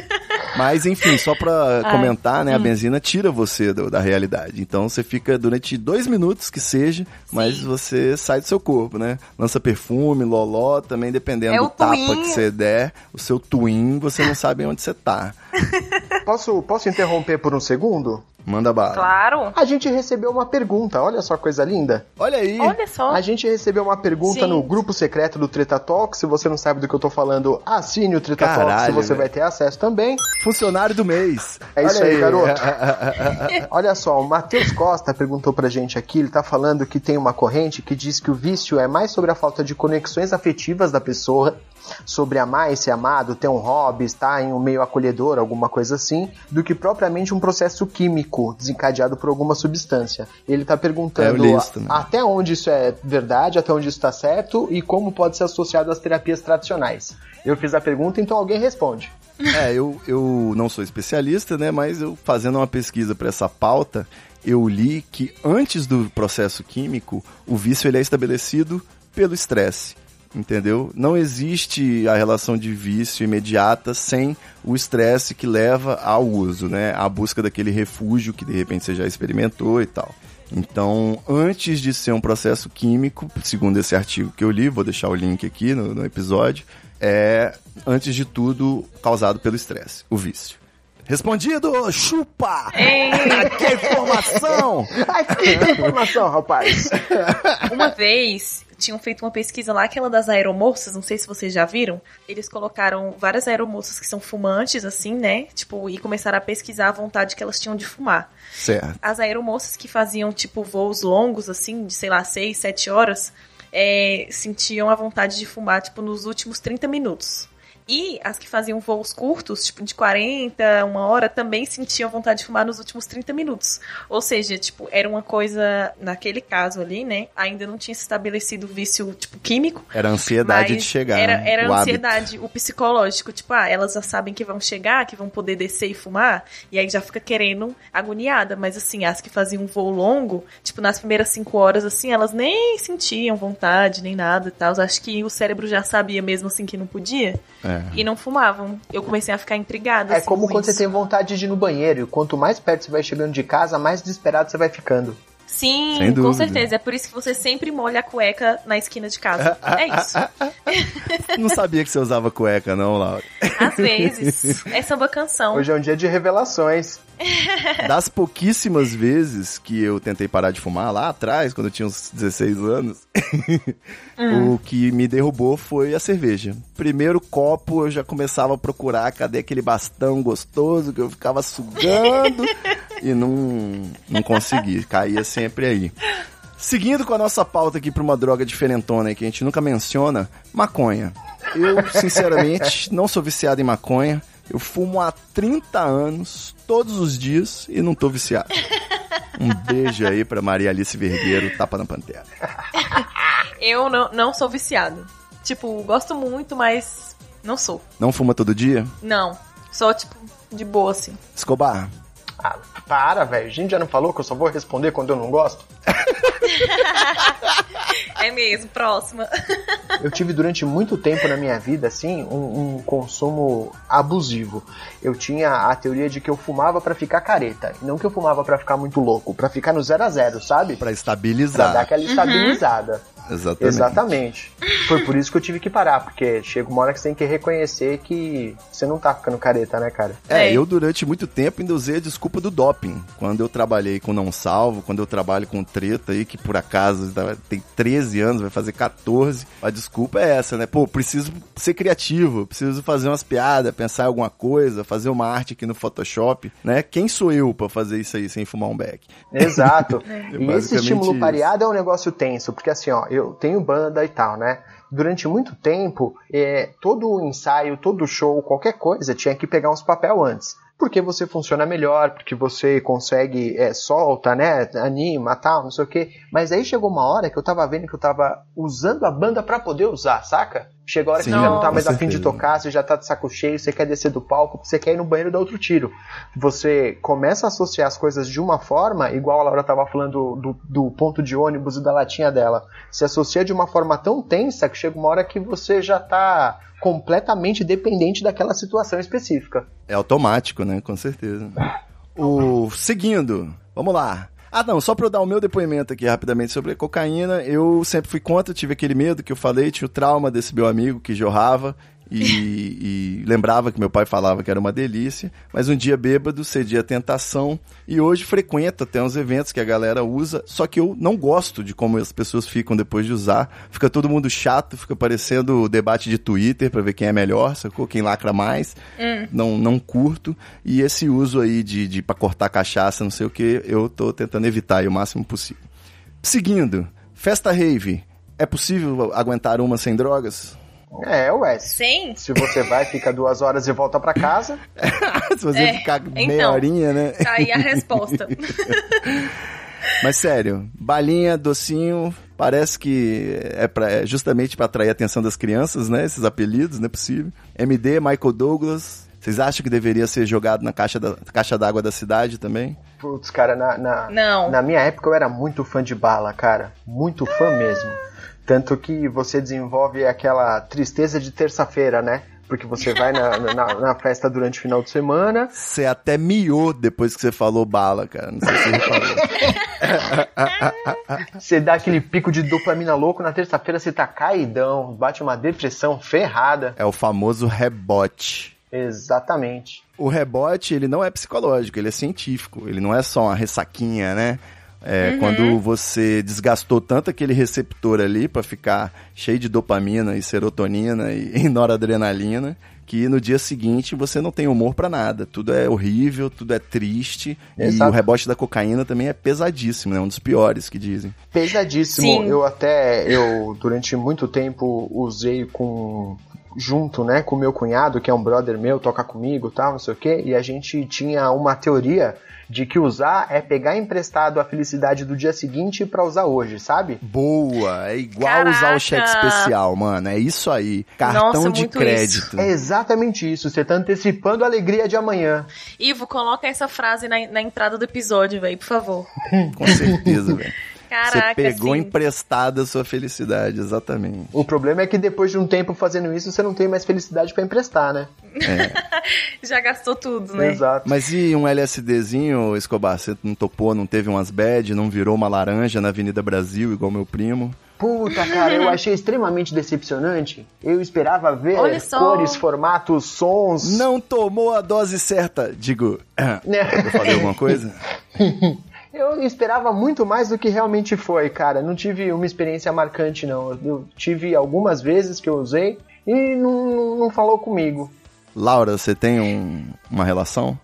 Mas enfim, só pra Ai. comentar, né? A benzina tira você do- da realidade. Então você fica durante dois minutos que seja, mas você sai do seu corpo, né? Lança perfume, loló, também dependendo É do tapa twin. que você der, o seu twin, você não sabe onde você tá. [laughs] Posso, posso interromper por um segundo? Manda bala. Claro. A gente recebeu uma pergunta, olha só coisa linda. Olha aí. Olha só. A gente recebeu uma pergunta Gente. no grupo secreto do Treta Talk. Se você não sabe do que eu tô falando, assine o Treta Talk, Caralho, se você velho. vai ter acesso também. Funcionário do mês. É isso Olha aí, garoto. [laughs] Olha só, o Matheus Costa perguntou pra gente aqui, ele tá falando que tem uma corrente que diz que o vício é mais sobre a falta de conexões afetivas da pessoa, sobre amar e ser amado, ter um hobby, estar em um meio acolhedor, alguma coisa assim, do que propriamente um processo químico desencadeado por alguma substância. Ele tá É, eu perguntando li isso também. até onde isso é verdade, até onde isso tá certo e como pode ser associado às terapias tradicionais. Eu fiz a pergunta, então alguém responde. É, eu, eu não sou especialista, né? Mas eu fazendo uma pesquisa para essa pauta, eu li que antes do processo químico, o vício ele é estabelecido pelo estresse. Entendeu? Não existe a relação de vício imediata sem o estresse que leva ao uso, né? A busca daquele refúgio que de repente você já experimentou e tal. Então, antes de ser um processo químico, segundo esse artigo que eu li, vou deixar o link aqui no, no episódio, é, antes de tudo, causado pelo estresse, o vício. Respondido! Chupa! que informação! Ai, que informação, rapaz! Uma vez tinham feito uma pesquisa lá, aquela das aeromoças, não sei se vocês já viram. Eles colocaram várias aeromoças que são fumantes, assim, né? Tipo, e começaram a pesquisar a vontade que elas tinham de fumar. Certo. As aeromoças que faziam, tipo, voos longos, assim, de, sei lá, 6, 7 horas, é, sentiam a vontade de fumar, tipo, nos últimos 30 minutos. E as que faziam voos curtos, tipo de 40, uma hora, também sentiam vontade de fumar nos últimos 30 minutos. Ou seja, tipo, era uma coisa, naquele caso ali, né? Ainda não tinha se estabelecido vício, tipo, químico. Era a ansiedade de chegar. Era, né? era o a hábito. ansiedade, o psicológico. Tipo, ah, elas já sabem que vão chegar, que vão poder descer e fumar. E aí já fica querendo agoniada. Mas assim, as que faziam um voo longo, tipo, nas primeiras cinco horas, assim, elas nem sentiam vontade, nem nada e tal. Acho que o cérebro já sabia mesmo assim que não podia. É. E não fumavam. Eu comecei a ficar intrigada. É assim, como com quando você isso. tem vontade de ir no banheiro. E quanto mais perto você vai chegando de casa, mais desesperado você vai ficando. Sim, com certeza. É por isso que você sempre molha a cueca na esquina de casa. É isso. [laughs] Não sabia que você usava cueca, não, Laura. Às vezes. [laughs] É samba canção. Hoje é um dia de revelações. [laughs] Das pouquíssimas vezes que eu tentei parar de fumar lá atrás, quando eu tinha uns 16 anos, [laughs] o que me derrubou foi a cerveja. Primeiro copo eu já começava a procurar cadê aquele bastão gostoso que eu ficava sugando [laughs] e não, não consegui. Caía sempre aí. Seguindo com a nossa pauta aqui para uma droga diferentona que a gente nunca menciona, maconha. Eu, sinceramente, não sou viciado em maconha. Eu fumo há 30 anos, todos os dias, e não tô viciado. [laughs] Um beijo aí pra Maria Alice Vergueiro, tapa na pantera. [laughs] Eu não, não sou viciado. Tipo, gosto muito, mas não sou. Não fuma todo dia? Não. Só, tipo, de boa, assim. Escobar, Ah, para, velho. A gente já não falou que eu só vou responder quando eu não gosto? [laughs] É mesmo, próxima. [laughs] Eu tive durante muito tempo na minha vida, assim, um, um consumo abusivo. Eu tinha a teoria de que eu fumava pra ficar careta. Não que eu fumava pra ficar muito louco, pra ficar no zero a zero, sabe? pra Pra estabilizar. dar aquela estabilizada. Exatamente. Exatamente. Foi por isso que eu tive que parar, porque chega uma hora que você tem que reconhecer que você não tá ficando careta, né, cara? É, É. eu durante muito tempo ainda usei a desculpa do doping. Quando eu trabalhei com Não Salvo, quando eu trabalho com Treta aí, que por acaso tá- tem 13 anos, vai fazer 14, a desculpa é essa, né? Pô, preciso ser criativo, preciso fazer umas piadas, pensar em alguma coisa, fazer uma arte aqui no Photoshop, né? Quem sou eu pra fazer isso aí sem fumar um beck? Exato. [laughs] e basicamente esse estímulo isso. pareado é um negócio tenso, porque assim, ó, eu tenho banda e tal, né? Durante muito tempo, é, todo ensaio, todo show, qualquer coisa, tinha que pegar uns papel antes. Porque você funciona melhor, porque você consegue, é, solta, né? Anima, tal, não sei o quê. Mas aí chegou uma hora que eu tava vendo que eu tava usando a banda pra poder usar, saca? Chegou a hora que Sim, você já não tá mais afim de tocar, você já tá de saco cheio, você quer descer do palco, você quer ir no banheiro dar outro tiro. Você começa a associar as coisas de uma forma, igual a Laura tava falando do, do ponto de ônibus e da latinha dela. Se associa de uma forma tão tensa que chega uma hora que você já tá completamente dependente daquela situação específica. É automático, né? Com certeza. O seguindo, vamos lá. Ah, não, só pra eu dar o meu depoimento aqui rapidamente sobre cocaína, eu sempre fui contra, tive aquele medo que eu falei, tinha o trauma desse meu amigo que jorrava e, e lembrava que meu pai falava que era uma delícia, mas um dia bêbado cedi à tentação e hoje frequento até uns eventos que a galera usa, só que eu não gosto de como as pessoas ficam depois de usar, fica todo mundo chato, fica parecendo o debate de Twitter pra ver quem é melhor, sacou? Quem lacra mais não, não curto. E esse uso aí de, de para cortar cachaça, não sei o que, eu tô tentando evitar aí o máximo possível. Seguindo, festa rave. É possível aguentar uma sem drogas? É, ué. Sem? Se você vai, fica duas horas e volta pra casa. [laughs] Se você É, ficar meia então. horinha, né? Tá aí a resposta. [laughs] Mas sério, balinha, docinho, parece que é, pra, é justamente para atrair a atenção das crianças, né? Esses apelidos, não é possível. MD, Michael Douglas. Vocês acham que deveria ser jogado na caixa da caixa d'água da cidade também? Putz, cara, na, na, Não. na minha época eu era muito fã de bala, cara. Muito fã mesmo. Tanto que você desenvolve aquela tristeza de terça-feira, né? Porque você vai na, na, na festa durante o final de semana. Você até miou depois que você falou bala, cara. Não sei se você reparou. [laughs] Você dá aquele pico de dopamina louco, na terça-feira você tá caidão, bate uma depressão ferrada. É o famoso rebote. Exatamente. O rebote, ele não é psicológico, ele é científico. Ele não é só uma ressaquinha, né? É, Quando você desgastou tanto aquele receptor ali pra ficar cheio de dopamina e serotonina e, [laughs] e noradrenalina, que no dia seguinte você não tem humor pra nada. Tudo é horrível, tudo é triste. E Exato. o rebote da cocaína também é pesadíssimo, né? Um dos piores que dizem. Pesadíssimo. Sim. Eu até, eu durante muito tempo usei com junto, né, com meu cunhado, que é um brother meu, toca comigo, tal, não sei o quê, e a gente tinha uma teoria de que usar é pegar emprestado a felicidade do dia seguinte pra usar hoje, sabe? Boa, é igual Caraca. usar o cheque especial, mano. É isso aí. Cartão Nossa, de muito crédito. É exatamente isso, você tá antecipando a alegria de amanhã. Ivo, coloca essa frase na, na entrada do episódio, velho, por favor. [laughs] Com certeza, velho. Você Caraca, pegou assim, emprestada a sua felicidade, exatamente. O problema é que depois de um tempo fazendo isso, você não tem mais felicidade pra emprestar, né? [laughs] já gastou tudo, né? Exato. Mas e um LSDzinho, Escobar? Você não topou, não teve umas bad, não virou uma laranja na Avenida Brasil, igual meu primo? Puta, cara, eu achei extremamente decepcionante. Eu esperava ver Olha só. cores, formatos, sons. Não tomou a dose certa. Digo, [clears throat] Né? eu falei alguma coisa? [laughs] Eu esperava muito mais do que realmente foi, cara. Não tive uma experiência marcante, não. Eu tive algumas vezes que eu usei e não, não, falou comigo. Laura, você tem um- uma relação?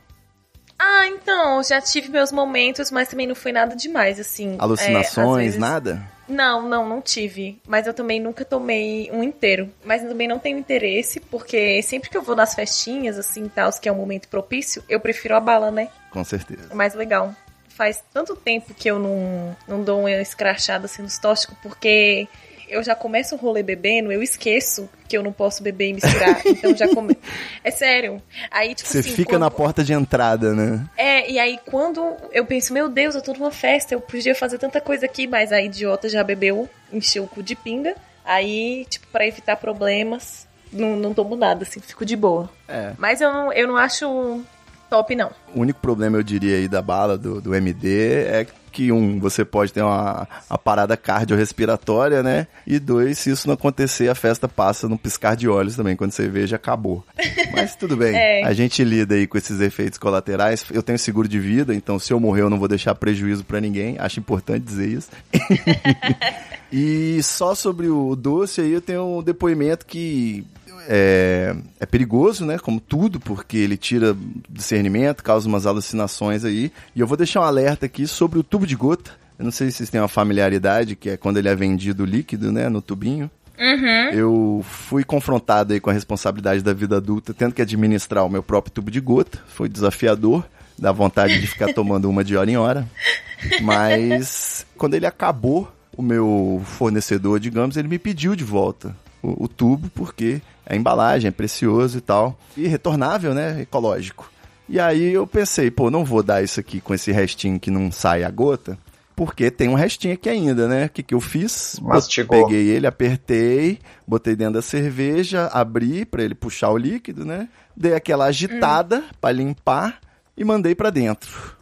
Ah, então, já tive meus momentos, mas também não foi nada demais, assim. é, Alucinações, vezes- nada? Não, não, não tive. Mas eu também nunca tomei um inteiro. Mas eu também não tenho interesse, porque sempre que eu vou nas festinhas, assim, tal, que é um momento propício, eu prefiro a bala, né? Com certeza. É mais legal. Faz tanto tempo que eu não, não dou uma escrachada assim nos tóxicos, porque eu já começo o rolê bebendo, eu esqueço que eu não posso beber e misturar. [laughs] então já come... É sério. Aí, tipo Você assim, fica quando- na porta de entrada, né? É, e aí quando eu penso, meu Deus, eu tô numa festa, eu podia fazer tanta coisa aqui, mas a idiota já bebeu, encheu o cu de pinga. Aí, tipo, pra evitar problemas, não, não tomo nada, assim, fico de boa. É. Mas eu não, eu não acho top, não. O único problema, eu diria, aí da bala, do, do MD, é que, um, você pode ter uma, uma parada cardiorrespiratória, né? E dois, se isso não acontecer, a festa passa num piscar de olhos também, quando você vê, já acabou. Mas tudo bem, [laughs] É. a gente lida aí com esses efeitos colaterais. Eu tenho seguro de vida, então se eu morrer, eu não vou deixar prejuízo pra ninguém. Acho importante dizer isso. [laughs] [laughs] E só sobre o doce aí eu tenho um depoimento que é, é perigoso, né? Como tudo, porque ele tira discernimento, causa umas alucinações aí. E eu vou deixar um alerta aqui sobre o tubo de gota. Eu não sei se vocês têm uma familiaridade, que é quando ele é vendido líquido, né? No tubinho. Eu fui confrontado aí com a responsabilidade da vida adulta, tendo que administrar o meu próprio tubo de gota. Foi desafiador, dá vontade de ficar tomando uma de hora em hora. Mas quando ele acabou, o meu fornecedor, digamos, ele me pediu de volta o, o tubo, porque a embalagem é precioso e tal. E retornável, né? Ecológico. E aí eu pensei, pô, não vou dar isso aqui com esse restinho que não sai a gota, porque tem um restinho aqui ainda, né? O que, que eu fiz? Mastigou. Peguei ele, apertei, botei dentro da cerveja, abri pra ele puxar o líquido, né? Dei aquela agitada pra limpar e mandei pra dentro.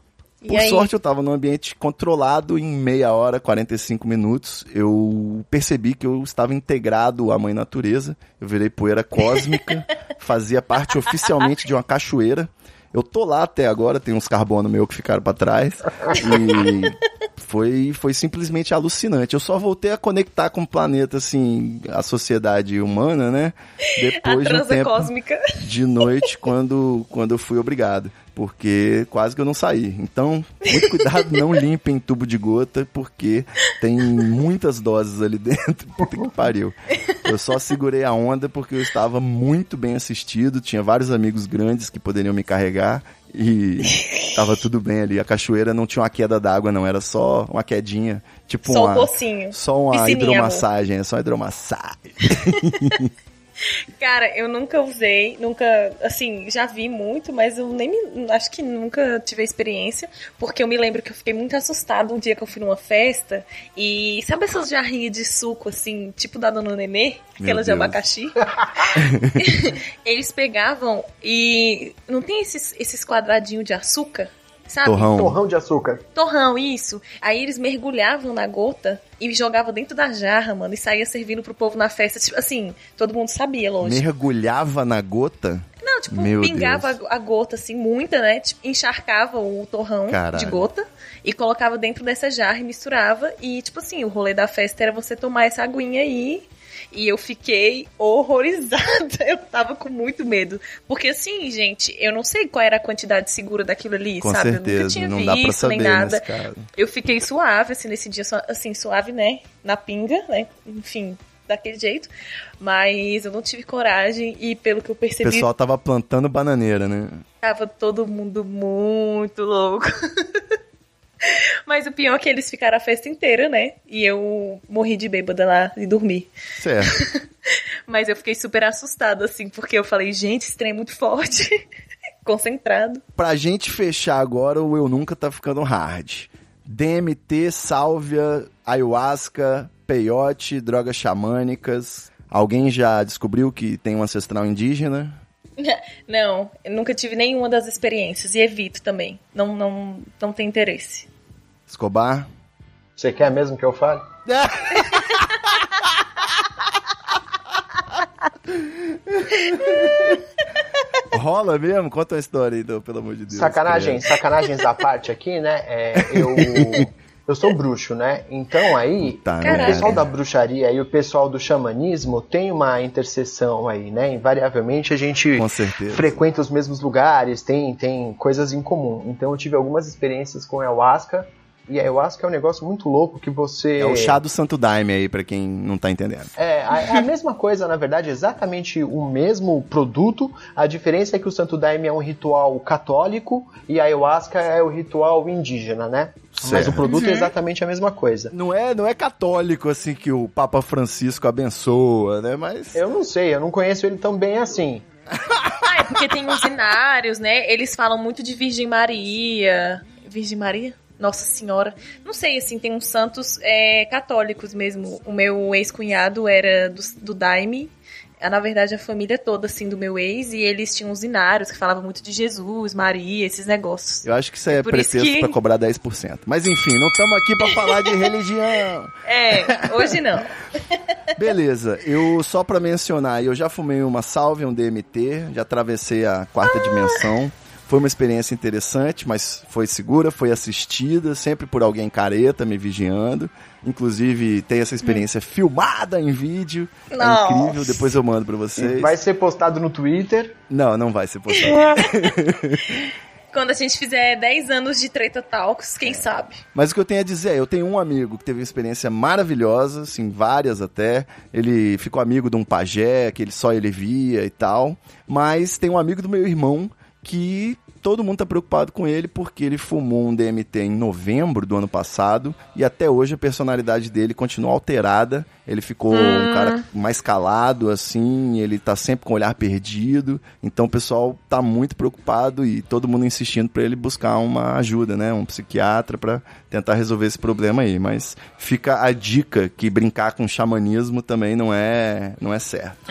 E Por aí? sorte, eu tava num ambiente controlado em meia hora, 45 minutos. Eu percebi que eu estava integrado à mãe natureza. Eu virei poeira cósmica, [laughs] fazia parte oficialmente de uma cachoeira. Eu tô lá até agora, tem uns carbono meu que ficaram pra trás. E foi, foi simplesmente alucinante. Eu só voltei a conectar com o planeta, assim, a sociedade humana, né? Depois de um tempo cósmica. de noite quando, quando eu fui obrigado. Porque quase que eu não saí. Então, muito cuidado, não [laughs] limpem tubo de gota, porque tem muitas doses ali dentro. [laughs] Puta que pariu. Eu só segurei a onda porque eu estava muito bem assistido, tinha vários amigos grandes que poderiam me carregar e tava tudo bem ali. A cachoeira não tinha uma queda d'água, não, era só uma quedinha. Tipo Só uma, um pocinho. Só uma Piscininha, hidromassagem, é só uma hidromassagem. [laughs] [laughs] Cara, eu nunca usei, nunca, assim, já vi muito, mas eu nem me, acho que nunca tive a experiência, porque eu me lembro que eu fiquei muito assustada um dia que eu fui numa festa e sabe essas jarrinhas de suco, assim, tipo da Dona Nenê, aquelas de abacaxi? [laughs] [laughs] Eles pegavam e não tem esses, esses quadradinhos de açúcar, sabe? Torrão. Torrão de açúcar. Torrão, isso. Aí eles mergulhavam na gota e jogavam dentro da jarra, mano, e saía servindo pro povo na festa. Tipo, assim, todo mundo sabia, lógico. Mergulhava na gota? Não, tipo, Meu pingava Deus. a, a gota, assim, muita, né? Tipo, encharcava o torrão Caralho. de gota e colocava dentro dessa jarra e misturava. E, tipo assim, o rolê da festa era você tomar essa aguinha aí. E eu fiquei horrorizada. [laughs] Eu tava com muito medo. Porque, assim, gente, eu não sei qual era a quantidade segura daquilo ali, Com sabe? eu certeza, nunca tinha não visto dá pra saber nem nada. nesse caso. Eu fiquei suave, assim, nesse dia, assim, suave, né? Na pinga, né? Enfim, daquele jeito. Mas eu não tive coragem e pelo que eu O percebi, pessoal tava plantando bananeira, né? tava todo mundo muito louco. [laughs] [laughs] Mas o pior é que eles ficaram a festa inteira, né? E eu morri de bêbada lá e dormi. Certo. [laughs] Mas eu fiquei super assustada, assim, porque eu falei, gente, esse trem é muito forte. [laughs] Concentrado. Pra gente fechar agora, o Eu Nunca tá ficando hard. DMT, sálvia, ayahuasca, peyote, drogas xamânicas. Alguém já descobriu que tem um ancestral indígena? Não, eu nunca tive nenhuma das experiências e evito também. Não, não, não tem interesse. Escobar? Você quer mesmo que eu fale? [laughs] Rola mesmo? Conta uma história aí, então, pelo amor de Deus. Sacanagem, sacanagens à parte aqui, né? É, eu, [laughs] eu sou bruxo, né? Então aí, Puta o pessoal da bruxaria e o pessoal do xamanismo tem uma interseção aí, né? Invariavelmente a gente frequenta os mesmos lugares, tem, tem coisas em comum. Então eu tive algumas experiências com ayahuasca. E a ayahuasca é um negócio muito louco que você. É o chá do Santo Daime aí, pra quem não tá entendendo. É, a, é a [laughs] mesma coisa, na verdade, exatamente o mesmo produto. A diferença é que o Santo Daime é um ritual católico e a ayahuasca é o ritual indígena, né? Mas Certo. o produto é exatamente a mesma coisa. Não é, não é católico assim que o Papa Francisco abençoa, né? Mas Eu não sei, eu não conheço ele tão bem assim. [laughs] Ah, é porque tem os inários, né? Eles falam muito de Virgem Maria. Virgem Maria? Nossa Senhora. Não sei, assim, tem uns santos é, católicos mesmo. O meu ex-cunhado era do, do Daime. É, Na verdade, a família toda, assim, do meu ex. E eles tinham os inários que falavam muito de Jesus, Maria, esses negócios. eu acho que isso é Por isso pretexto que- pra cobrar 10%. Mas enfim, não estamos aqui pra falar de religião. [laughs] É, hoje não. [laughs] Beleza, eu só pra mencionar, eu já fumei uma salve, um DMT, já atravessei a quarta dimensão. Foi uma experiência interessante, mas foi segura, foi assistida, sempre por alguém careta me vigiando. Inclusive, tem essa experiência filmada em vídeo. É incrível, depois eu mando pra vocês. Vai ser postado no Twitter. Não, não vai ser possível. [laughs] Quando a gente fizer 10 anos de Treta Talks, quem sabe? Mas o que eu tenho a dizer é, eu tenho um amigo que teve uma experiência maravilhosa, assim, várias até. Ele ficou amigo de um pajé, que ele só ele via e tal. Mas tem um amigo do meu irmão que todo mundo tá preocupado com ele porque ele fumou um DMT em novembro do ano passado e até hoje a personalidade dele continua alterada. Ele ficou um cara mais calado, assim, ele tá sempre com o olhar perdido. Então o pessoal tá muito preocupado e todo mundo insistindo pra ele buscar uma ajuda, né? Um psiquiatra pra tentar resolver esse problema aí. Mas fica a dica que brincar com xamanismo também não é, não é certo.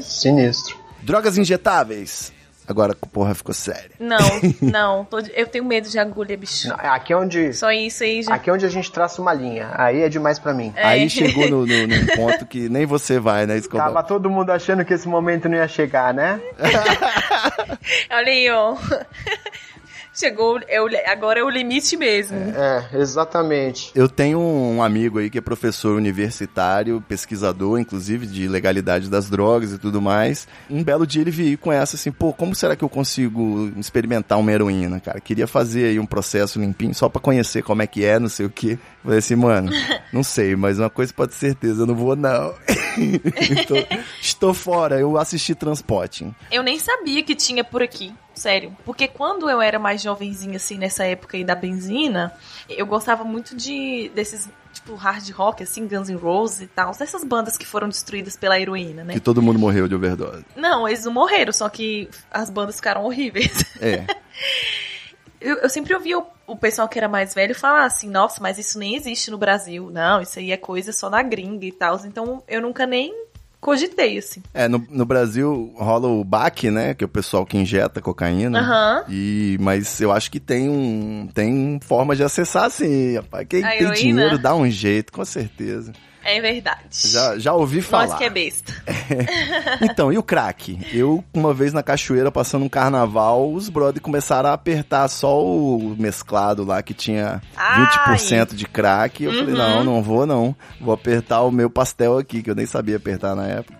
Sinistro. Drogas injetáveis. Agora, porra, ficou sério. Não, [laughs] não. tô eu tenho medo de agulha, bicho. Não, Aqui é onde. Só isso aí já. Aqui é onde a gente traça uma linha. Aí é demais pra mim. É. Aí chegou no, no- num [laughs] ponto que nem você vai, né, Escobar? Tava todo mundo achando que esse momento não ia chegar, né? [laughs] Olha aí, ó. Chegou, é o- agora é o limite mesmo. É, exatamente. Eu tenho um amigo aí que é professor universitário, pesquisador, inclusive, de legalidade das drogas e tudo mais. Um belo dia ele veio com essa assim, pô, como será que eu consigo experimentar uma heroína, cara? Queria fazer aí um processo limpinho só pra conhecer como é que é, não sei o quê. Falei assim, mano, [laughs] não sei, mas uma coisa pode ter certeza, eu não vou não. [laughs] estou, estou fora, eu assisti Transporting. Eu nem sabia que tinha por aqui, sério. Porque quando eu era mais jovenzinha, assim, nessa época aí da benzina, eu gostava muito de desses, tipo, hard rock, assim, Guns N' Roses e tal. Dessas bandas que foram destruídas pela heroína, né? Que todo mundo morreu de overdose. Não, eles não morreram, só que as bandas ficaram horríveis. É. [laughs] Eu, eu sempre ouvia o, o pessoal que era mais velho falar assim, nossa, mas isso nem existe no Brasil. Não, isso aí é coisa só na gringa e tal. Então eu nunca nem cogitei, assim. É, no, no Brasil rola o BAC, né? Que é o pessoal que injeta cocaína. Aham. E, mas eu acho que tem um. Tem forma de acessar sim, rapaz. Quem A tem heroína? dinheiro dá um jeito, com certeza. É verdade. Já, já ouvi falar. Nós que é besta. Então, e o crack? Eu, uma vez na cachoeira, passando um carnaval, os brother começaram a apertar só o mesclado lá, que tinha Ai. 20% de crack. Eu falei, Uhum. não, não vou não. Vou apertar o meu pastel aqui, que eu nem sabia apertar na época.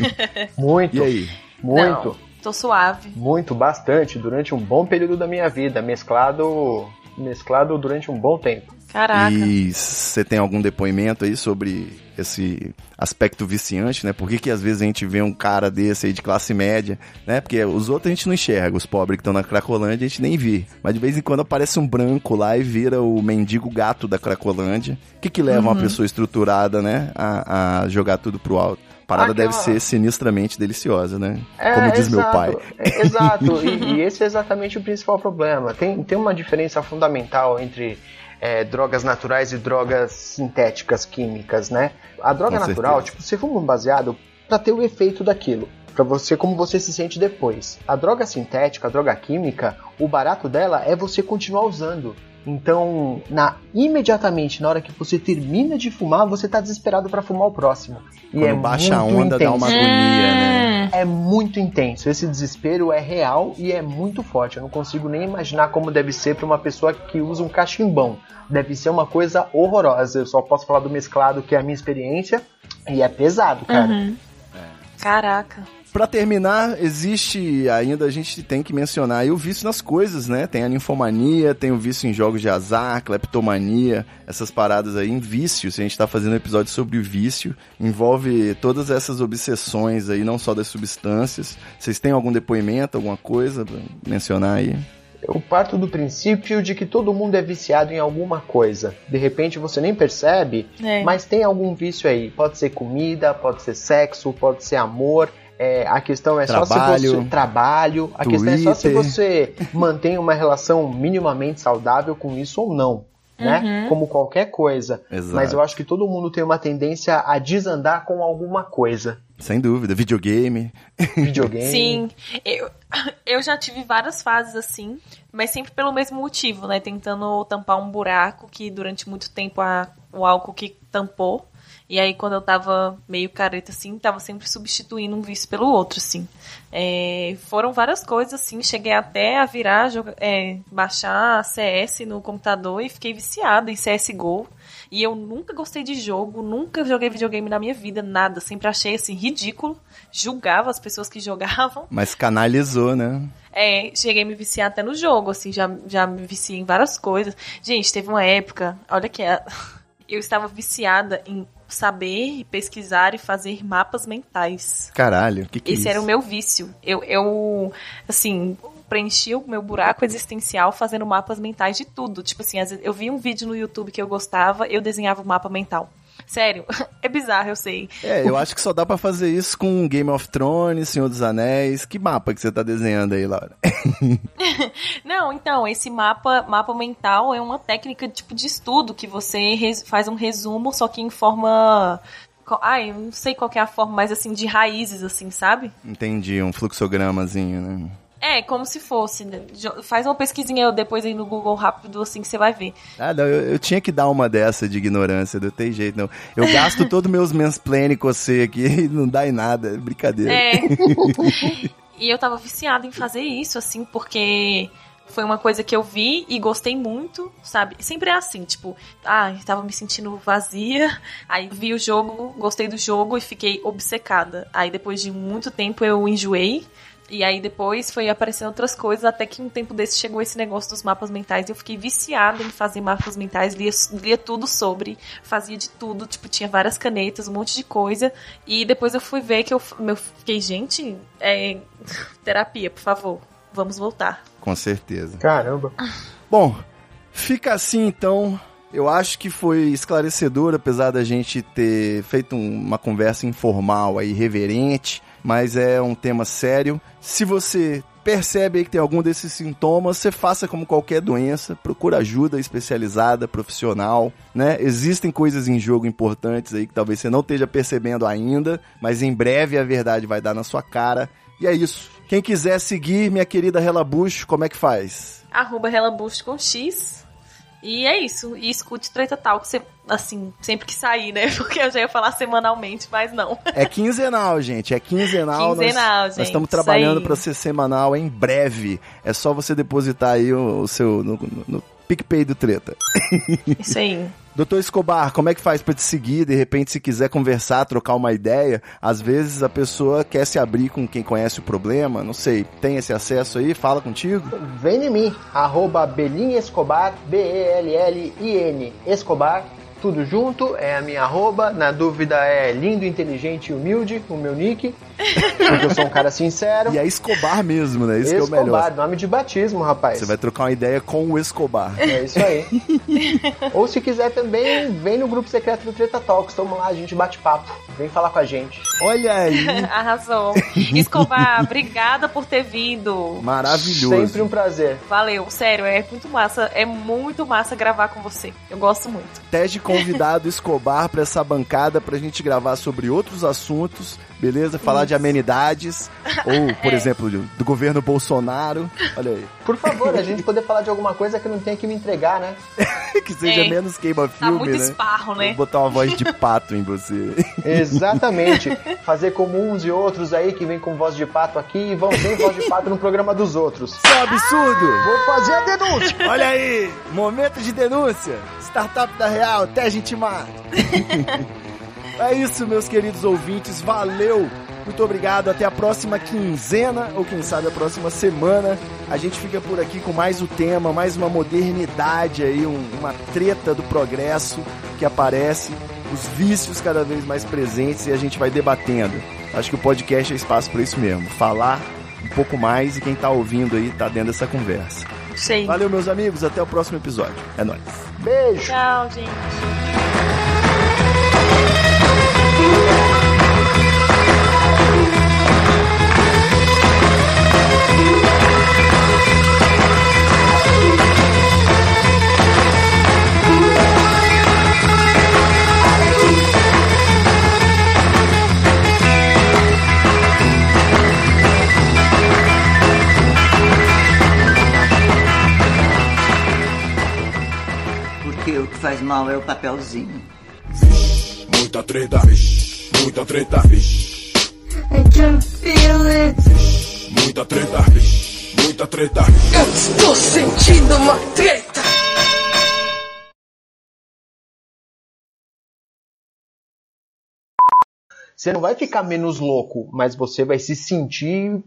[laughs] Muito. E aí? Muito. Não, tô suave. Muito, bastante, durante um bom período da minha vida, mesclado mesclado durante um bom tempo. Caraca. E você tem algum depoimento aí sobre esse aspecto viciante, né? Por que, que às vezes a gente vê um cara desse aí de classe média, né? Porque os outros a gente não enxerga, os pobres que estão na Cracolândia a gente nem vê. Mas de vez em quando aparece um branco lá e vira o mendigo gato da Cracolândia. O que que leva uma pessoa estruturada, né? A, a jogar tudo pro alto? A parada Aquela- deve ser sinistramente deliciosa, né? É, Como diz meu exato, pai. é, exato, [laughs] e, e esse é exatamente o principal problema. Tem, tem uma diferença fundamental entre é, drogas naturais e drogas sintéticas, químicas, né? A droga Com natural, certeza. tipo, você fuma um baseado pra ter o efeito daquilo. Pra você, como você se sente depois. A droga sintética, a droga química, o barato dela é você continuar usando. Então, na, imediatamente na hora que você termina de fumar, você tá desesperado pra fumar o próximo. E Quando é baixa a muito onda, dá uma intenso. agonia, né? É muito intenso. Esse desespero é real e é muito forte. Eu não consigo nem imaginar como deve ser para uma pessoa que usa um cachimbão. Deve ser uma coisa horrorosa. Eu só posso falar do mesclado, que é a minha experiência. E é pesado, cara. Uhum. Caraca. Pra terminar, existe ainda, a gente tem que mencionar aí o vício nas coisas, né? Tem a ninfomania, tem o vício em jogos de azar, cleptomania, essas paradas aí em vício. Se a gente tá fazendo um episódio sobre o vício, envolve todas essas obsessões aí, não só das substâncias. Vocês têm algum depoimento, alguma coisa pra mencionar aí? Eu parto do princípio de que todo mundo é viciado em alguma coisa. De repente você nem percebe, É. mas tem algum vício aí. Pode ser comida, pode ser sexo, pode ser amor. É, a questão é só Trabalho. se você. Trabalho. A questão é só se Twitter. você mantém uma relação minimamente saudável com isso ou não. Né? Como qualquer coisa. Exato. Mas eu acho que todo mundo tem uma tendência a desandar com alguma coisa. Sem dúvida, videogame. Videogame. [laughs] Sim, eu, eu já tive várias fases assim, mas sempre pelo mesmo motivo, né? Tentando tampar um buraco que durante muito tempo a, o álcool que tampou. E aí, quando eu tava meio careta, assim, tava sempre substituindo um vício pelo outro, assim. É, foram várias coisas, assim. Cheguei até a virar, joga- é, baixar CS no computador e fiquei viciada em CSGO. E eu nunca gostei de jogo, nunca joguei videogame na minha vida, nada. Sempre achei, assim, ridículo. Julgava as pessoas que [laughs] jogavam. Mas canalizou, né? É, cheguei a me viciar até no jogo, assim, já, já me viciei em várias coisas. Gente, teve uma época, olha que é, [laughs] eu estava viciada em saber, pesquisar e fazer mapas mentais. Caralho, o que que é Esse isso? era o meu vício. Eu, eu assim, preenchi o meu buraco existencial fazendo mapas mentais de tudo. Tipo assim, às vezes eu vi um vídeo no YouTube que eu gostava, eu desenhava o mapa mental. Sério, [laughs] é bizarro, eu sei. É, eu acho que só dá pra fazer isso com Game of Thrones, Senhor dos Anéis. Que mapa que você tá desenhando aí, Laura? [laughs] Não, então, esse mapa, mapa mental é uma técnica tipo de estudo que você faz um resumo, só que em forma. Ai, eu não sei qual é a forma, mas assim, de raízes, assim, sabe? Entendi, um fluxogramazinho, né? É, como se fosse. né? Faz uma pesquisinha depois aí no Google rápido, assim, que você vai ver. Ah, não, eu, eu tinha que dar uma dessa de ignorância, não tem jeito, não. Eu gasto [laughs] todo meus mansplaining com você aqui e não dá em nada, é brincadeira. É. [laughs] e eu tava viciada em fazer isso, assim, porque foi uma coisa que eu vi e gostei muito, sabe? Sempre é assim, tipo, ah, eu tava me sentindo vazia, [laughs] aí vi o jogo, gostei do jogo e fiquei obcecada. Aí depois de muito tempo eu enjoei. E aí depois foi aparecendo outras coisas, até que um tempo desse chegou esse negócio dos mapas mentais e eu fiquei viciada em fazer mapas mentais, lia, lia tudo sobre, fazia de tudo, tipo, tinha várias canetas, um monte de coisa. E depois eu fui ver que eu, eu fiquei, gente, é, [laughs] terapia, por favor, vamos voltar. Com certeza. Caramba. Bom, fica assim então. Eu acho que foi esclarecedor, apesar da gente ter feito um- uma conversa informal aí, reverente, mas é um tema sério. Se você percebe que tem algum desses sintomas, você faça como qualquer doença, procura ajuda especializada, profissional, né? Existem coisas em jogo importantes aí que talvez você não esteja percebendo ainda, mas em breve a verdade vai dar na sua cara. E é isso. Quem quiser seguir minha querida Relabucho, como é que faz? Arroba Relabusto com X. E é isso. E escute Treta Talk, você, assim, sempre que sair, né? [laughs] Porque eu já ia falar semanalmente, mas não. É quinzenal, gente. É quinzenal. Quinzenal, nós, gente, Nós estamos trabalhando para ser semanal em breve. É só você depositar aí o, o seu no, no- no PicPay do Treta. Isso aí. [laughs] Doutor Escobar, como é que faz pra te seguir? De repente, se quiser conversar, trocar uma ideia, às vezes a pessoa quer se abrir com quem conhece o problema, não sei, tem esse acesso aí? Fala contigo? Vem em mim, arroba Belin Escobar, B-E-L-L-I-N Escobar, tudo junto, é a minha arroba. Na dúvida é lindo, inteligente e humilde, o meu nick. Porque eu sou um cara sincero. [laughs] E é Escobar mesmo, né? Isso que é o Escobar, melhor. nome de batismo, rapaz. Você vai trocar uma ideia com o Escobar. É isso aí. [laughs] Ou se quiser também, vem no grupo secreto do Treta Talks. Tamo lá, a gente bate papo. Vem falar com a gente. Olha aí, [laughs] Arrasou. Escobar, obrigada por ter vindo. maravilhoso. Sempre um prazer. Valeu, sério, é muito massa. É muito massa gravar com você. Eu gosto muito. Teste convidado Escobar pra essa bancada pra gente gravar sobre outros assuntos, beleza? Falar de amenidades, ou, por [laughs] É. exemplo, do, governo Bolsonaro. Olha aí. Por favor, a gente [laughs] poder falar de alguma coisa que não tenha que me entregar, né? [laughs] que seja É. menos queima Tá filme, muito né? esparro, né? Vou botar uma voz de pato em você. Exatamente. Fazer como uns e outros aí que vem com voz de pato aqui e vão sem voz de pato no programa dos outros. Isso é um absurdo! Vou fazer a denúncia. Olha aí! Momento de denúncia! Startup da Real, até a gente mata! É isso, meus queridos ouvintes. Valeu! Muito obrigado. Até a próxima quinzena, ou quem sabe a próxima semana. A gente fica por aqui com mais o tema, mais uma modernidade aí, um- uma treta do progresso que aparece, os vícios cada vez mais presentes e a gente vai debatendo. Acho que o podcast é espaço para isso mesmo. Falar um pouco mais e quem tá ouvindo aí tá dentro dessa conversa. Sei. Valeu, meus amigos. Até o próximo episódio. É nóis. Beijo. Tchau, gente. Que faz mal é o papelzinho. Muita treta, vixe. Muita treta, vixe. I can feel it. Muita treta, vixe. Muita treta, vixe. Eu estou sentindo uma treta. Você não vai ficar menos louco, mas você vai se sentir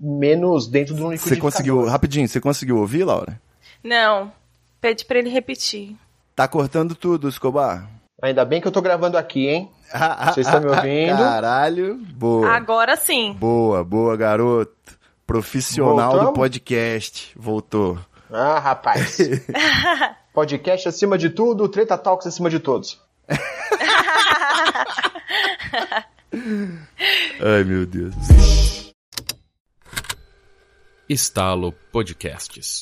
menos dentro do Você liquidificador. conseguiu, rapidinho, você conseguiu ouvir, Laura? Não. Pede pra ele repetir. Tá cortando tudo, Escobar. Ainda bem que eu tô gravando aqui, hein? [laughs] Vocês estão me ouvindo? Caralho, boa. Agora sim. Boa, boa, garoto. Profissional do Voltamos? podcast. Voltou. Ah, rapaz. [laughs] Podcast acima de tudo, Treta Talks acima de todos. [laughs] Ai, meu Deus. Estalo Podcasts.